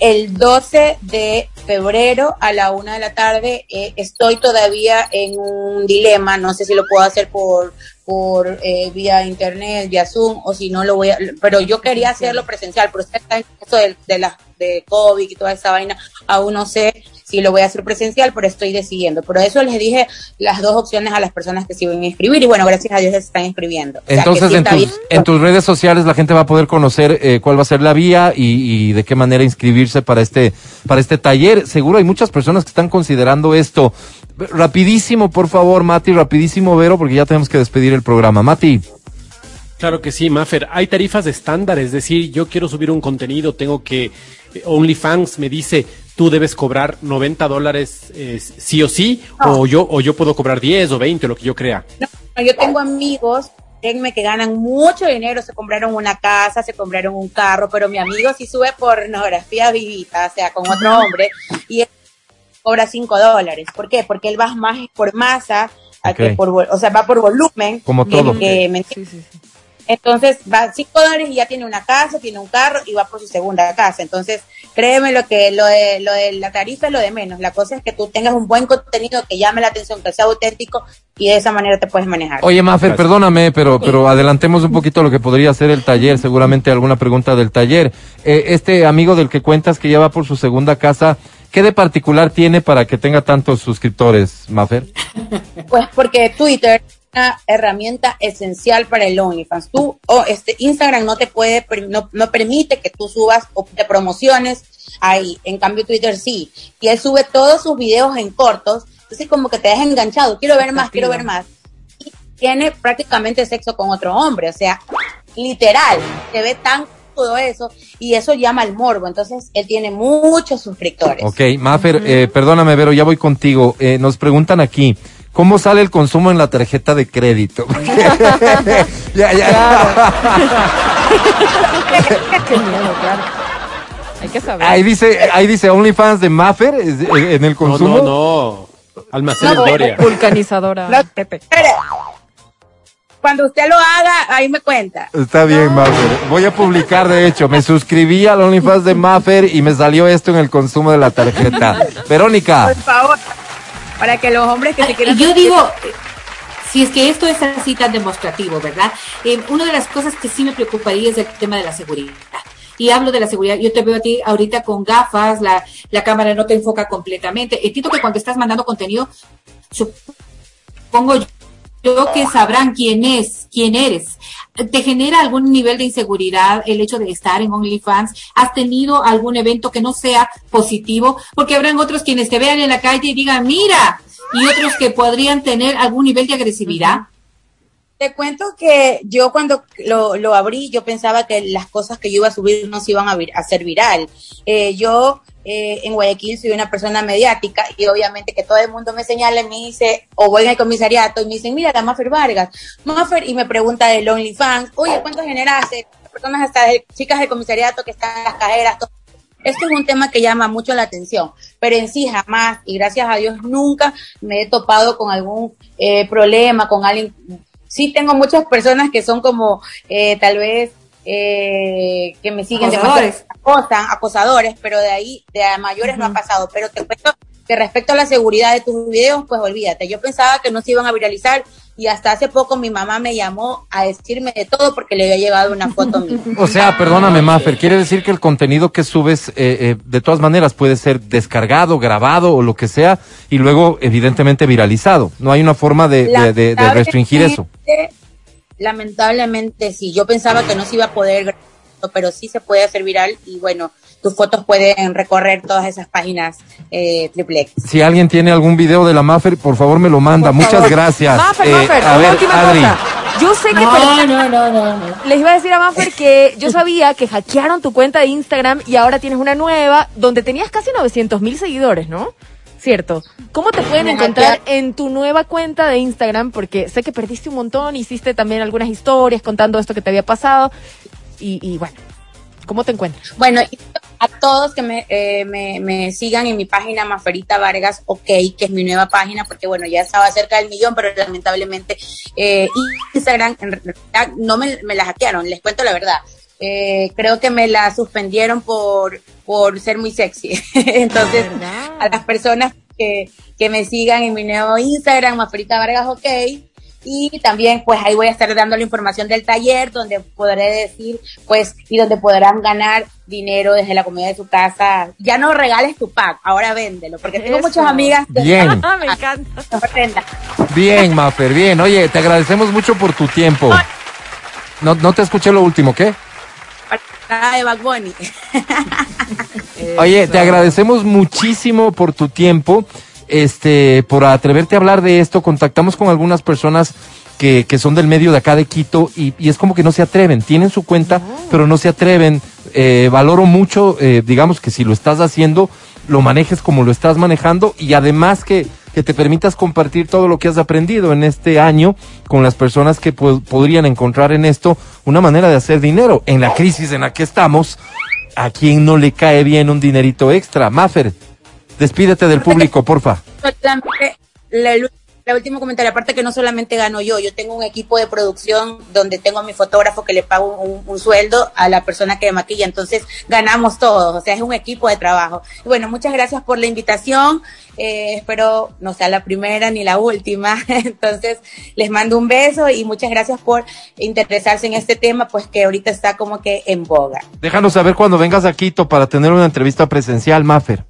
El 12 de febrero a la una de la tarde. eh, estoy todavía en un dilema, no sé si lo puedo hacer por por eh, vía internet, vía Zoom, o si no lo voy a, pero yo quería hacerlo presencial, pero está en esto de, de la de COVID y toda esa vaina, aún no sé si lo voy a hacer presencial, pero estoy decidiendo. Por eso les dije las dos opciones a las personas que se iban a inscribir y bueno, gracias a Dios se están inscribiendo. O sea, que Entonces, sí en, tus, bien. en tus redes sociales la gente va a poder conocer eh, cuál va a ser la vía y, y de qué manera inscribirse para este, para este taller. Seguro hay muchas personas que están considerando esto. Rapidísimo, por favor, Mati, rapidísimo, Vero, porque ya tenemos que despedir el programa. Mati. Claro que sí, Maffer. Hay tarifas estándar, es decir, yo quiero subir un contenido, tengo que eh, OnlyFans me dice, tú debes cobrar 90 dólares eh, sí o sí, No. o yo o yo puedo cobrar 10 o 20, lo que yo crea. No, yo tengo amigos, créanme, que ganan mucho dinero, se compraron una casa, se compraron un carro, pero mi amigo sí sube pornografía vivita, o sea, con otro hombre, y él cobra 5 dólares. ¿Por qué? Porque él va más por masa, a que por, o sea, va por volumen. Como que- todo. que, ¿me entiendes? Sí, sí, sí. Entonces va 5 dólares y ya tiene una casa, tiene un carro y va por su segunda casa. Entonces, créeme lo que lo de, lo de la tarifa es lo de menos. La cosa es que tú tengas un buen contenido que llame la atención, que sea auténtico y de esa manera te puedes manejar. Oye, Mafer, Gracias. perdóname, pero, pero adelantemos un poquito lo que podría ser el taller, seguramente alguna pregunta del taller. Eh, este amigo del que cuentas que ya va por su segunda casa, ¿qué de particular tiene para que tenga tantos suscriptores, Mafer? Pues porque Twitter una herramienta esencial para el OnlyFans. Tú, o este Instagram no te puede, no, no permite que tú subas o te promociones ahí. En cambio, Twitter sí. Y él sube todos sus videos en cortos. Entonces, como que te deja enganchado. Quiero ver más, quiero ver más. Y tiene prácticamente sexo con otro hombre. O sea, literal. Se ve tan todo eso. Y eso llama al morbo. Entonces, él tiene muchos suscriptores. Ok, Mafer, eh, perdóname, Vero, ya voy contigo. Eh, nos preguntan aquí. ¿Cómo sale el consumo en la tarjeta de crédito? <laughs> <laughs> ya, ya. Qué miedo, claro. <laughs> Hay que saber. Ahí dice, ahí dice OnlyFans de Maffer eh, en el No, consumo. no, no. Almacén No, Gloria. Vulcanizadora. No. Pepe. Cuando usted lo haga, ahí me cuenta. Está bien, Maffer. Voy a publicar, de hecho, me suscribí al OnlyFans de Maffer y me salió esto en el consumo de la tarjeta. Verónica, Por favor. Para que los hombres que se Y quieran. yo digo, eh, si es que esto es así tan demostrativo, ¿verdad? Eh, una de las cosas que sí me preocuparía es el tema de la seguridad. Y hablo de la seguridad. Yo te veo a ti ahorita con gafas, la, la cámara no te enfoca completamente. Entiendo que cuando estás mandando contenido, supongo yo que sabrán quién es, quién eres. ¿Te genera algún nivel de inseguridad el hecho de estar en OnlyFans? ¿Has tenido algún evento que no sea positivo? Porque habrán otros quienes te vean en la calle y digan, mira, y otros que podrían tener algún nivel de agresividad. Te cuento que yo cuando lo, lo abrí, yo pensaba que las cosas que yo iba a subir no se iban a, vir- viral. Eh, yo eh, en Guayaquil soy una persona mediática y obviamente que todo el mundo me señala y me dice, o voy al comisariato y me dicen, mira, la Maffer Vargas, Maffer, y me pregunta del OnlyFans, oye, ¿cuánto generaste? Personas hasta de- chicas del comisariato que están en las cajeras, todo. Este es un tema que llama mucho la atención, pero en sí jamás, y gracias a Dios nunca me he topado con algún eh, problema, con alguien. Sí tengo muchas personas que son como eh, tal vez eh, que me siguen Acosadores. demasiado, acosan, acosadores, pero de ahí, de a mayores no ha pasado. Pero te cuento que respecto a la seguridad de tus videos, pues olvídate. Yo pensaba que no se iban a viralizar y hasta hace poco mi mamá me llamó a decirme de todo porque le había llegado una foto mía. <laughs> o sea, perdóname, Maffer, quiere decir que el contenido que subes, eh, eh, de todas maneras, puede ser descargado, grabado o lo que sea, y luego, evidentemente, viralizado. No hay una forma de, de- de- de restringir eso. Lamentablemente- sí, yo pensaba que no se iba a poder, grabar, pero sí se puede hacer viral y bueno, tus fotos pueden recorrer todas esas páginas eh, triple X. Si alguien tiene algún video de la Maffer, por favor me lo manda. Por Muchas favor. gracias. Maffer, Eh, Maffer, a ver, última Adri. cosa. Yo sé que No, per- no, no, no, no. les iba a decir a Maffer que yo sabía que hackearon tu cuenta de Instagram y ahora tienes una nueva donde tenías casi 900 mil seguidores, ¿no? Cierto. ¿Cómo te pueden encontrar en tu nueva cuenta de Instagram? Porque sé que perdiste un montón, hiciste también algunas historias contando esto que te había pasado. Y, y bueno, ¿cómo te encuentras? Bueno, a todos que me, eh, me, me sigan en mi página Maferita Vargas, ok, que es mi nueva página, porque bueno, ya estaba cerca del millón, pero lamentablemente eh, Instagram en realidad no me, me la hackearon, les cuento la verdad. Eh, creo que me la suspendieron por, por ser muy sexy. <laughs> Entonces, ¿Verdad? a las personas que, que me sigan en mi nuevo Instagram, Maferita Vargas, ok. Y también, pues ahí voy a estar dando la información del taller, donde podré decir, pues, y donde podrán ganar dinero desde la comida de su casa. Ya no regales tu pack, ahora véndelo, porque tengo Eso. muchas amigas Bien, <laughs> me encanta. bien, Maffer, bien. Oye, te agradecemos mucho por tu tiempo. No, no te escuché lo último, ¿qué? De Bad Bunny. Oye, te agradecemos muchísimo por tu tiempo, este, por atreverte a hablar de esto. Contactamos con algunas personas que, que son del medio de acá de Quito y, y es como que no se atreven. Tienen su cuenta, pero no se atreven. Eh, valoro mucho, eh, digamos que si lo estás haciendo, lo manejes como lo estás manejando y además que, que te permitas compartir todo lo que has aprendido en este año con las personas que po- podrían encontrar en esto una manera de hacer dinero. En la crisis en la que estamos, ¿a quién no le cae bien un dinerito extra? Maffer, despídete del público, porfa. solamente la, la último comentario, aparte que no solamente gano yo, yo tengo un equipo de producción donde tengo a mi fotógrafo que le pago un, un sueldo a la persona que me maquilla, entonces ganamos todos, o sea, es un equipo de trabajo. Y bueno, muchas gracias por la invitación, eh, espero no sea la primera ni la última, <laughs> entonces les mando un beso y muchas gracias por interesarse en este tema, pues que ahorita está como que en boga. Déjanos saber cuando vengas a Quito para tener una entrevista presencial, Maffer.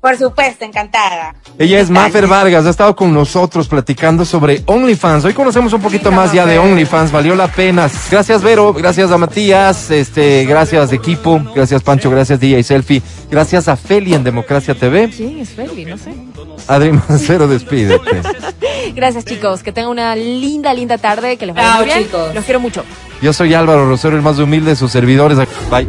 Por supuesto, encantada. Ella es Mafer Vargas, ha estado con nosotros platicando sobre OnlyFans. Hoy conocemos un poquito más ya de OnlyFans, valió la pena. Gracias Vero, gracias a Matías, este, gracias equipo, gracias Pancho, gracias DJ Selfie, gracias a Feli en Democracia TV. ¿Quién es Feli? No sé. Adri Mancero, despídete. <laughs> Gracias, chicos. Que tengan una linda, linda tarde. Que les vaya muy bien. chicos. Los quiero mucho. Yo soy Álvaro Rosero, el más humilde de sus servidores. Bye.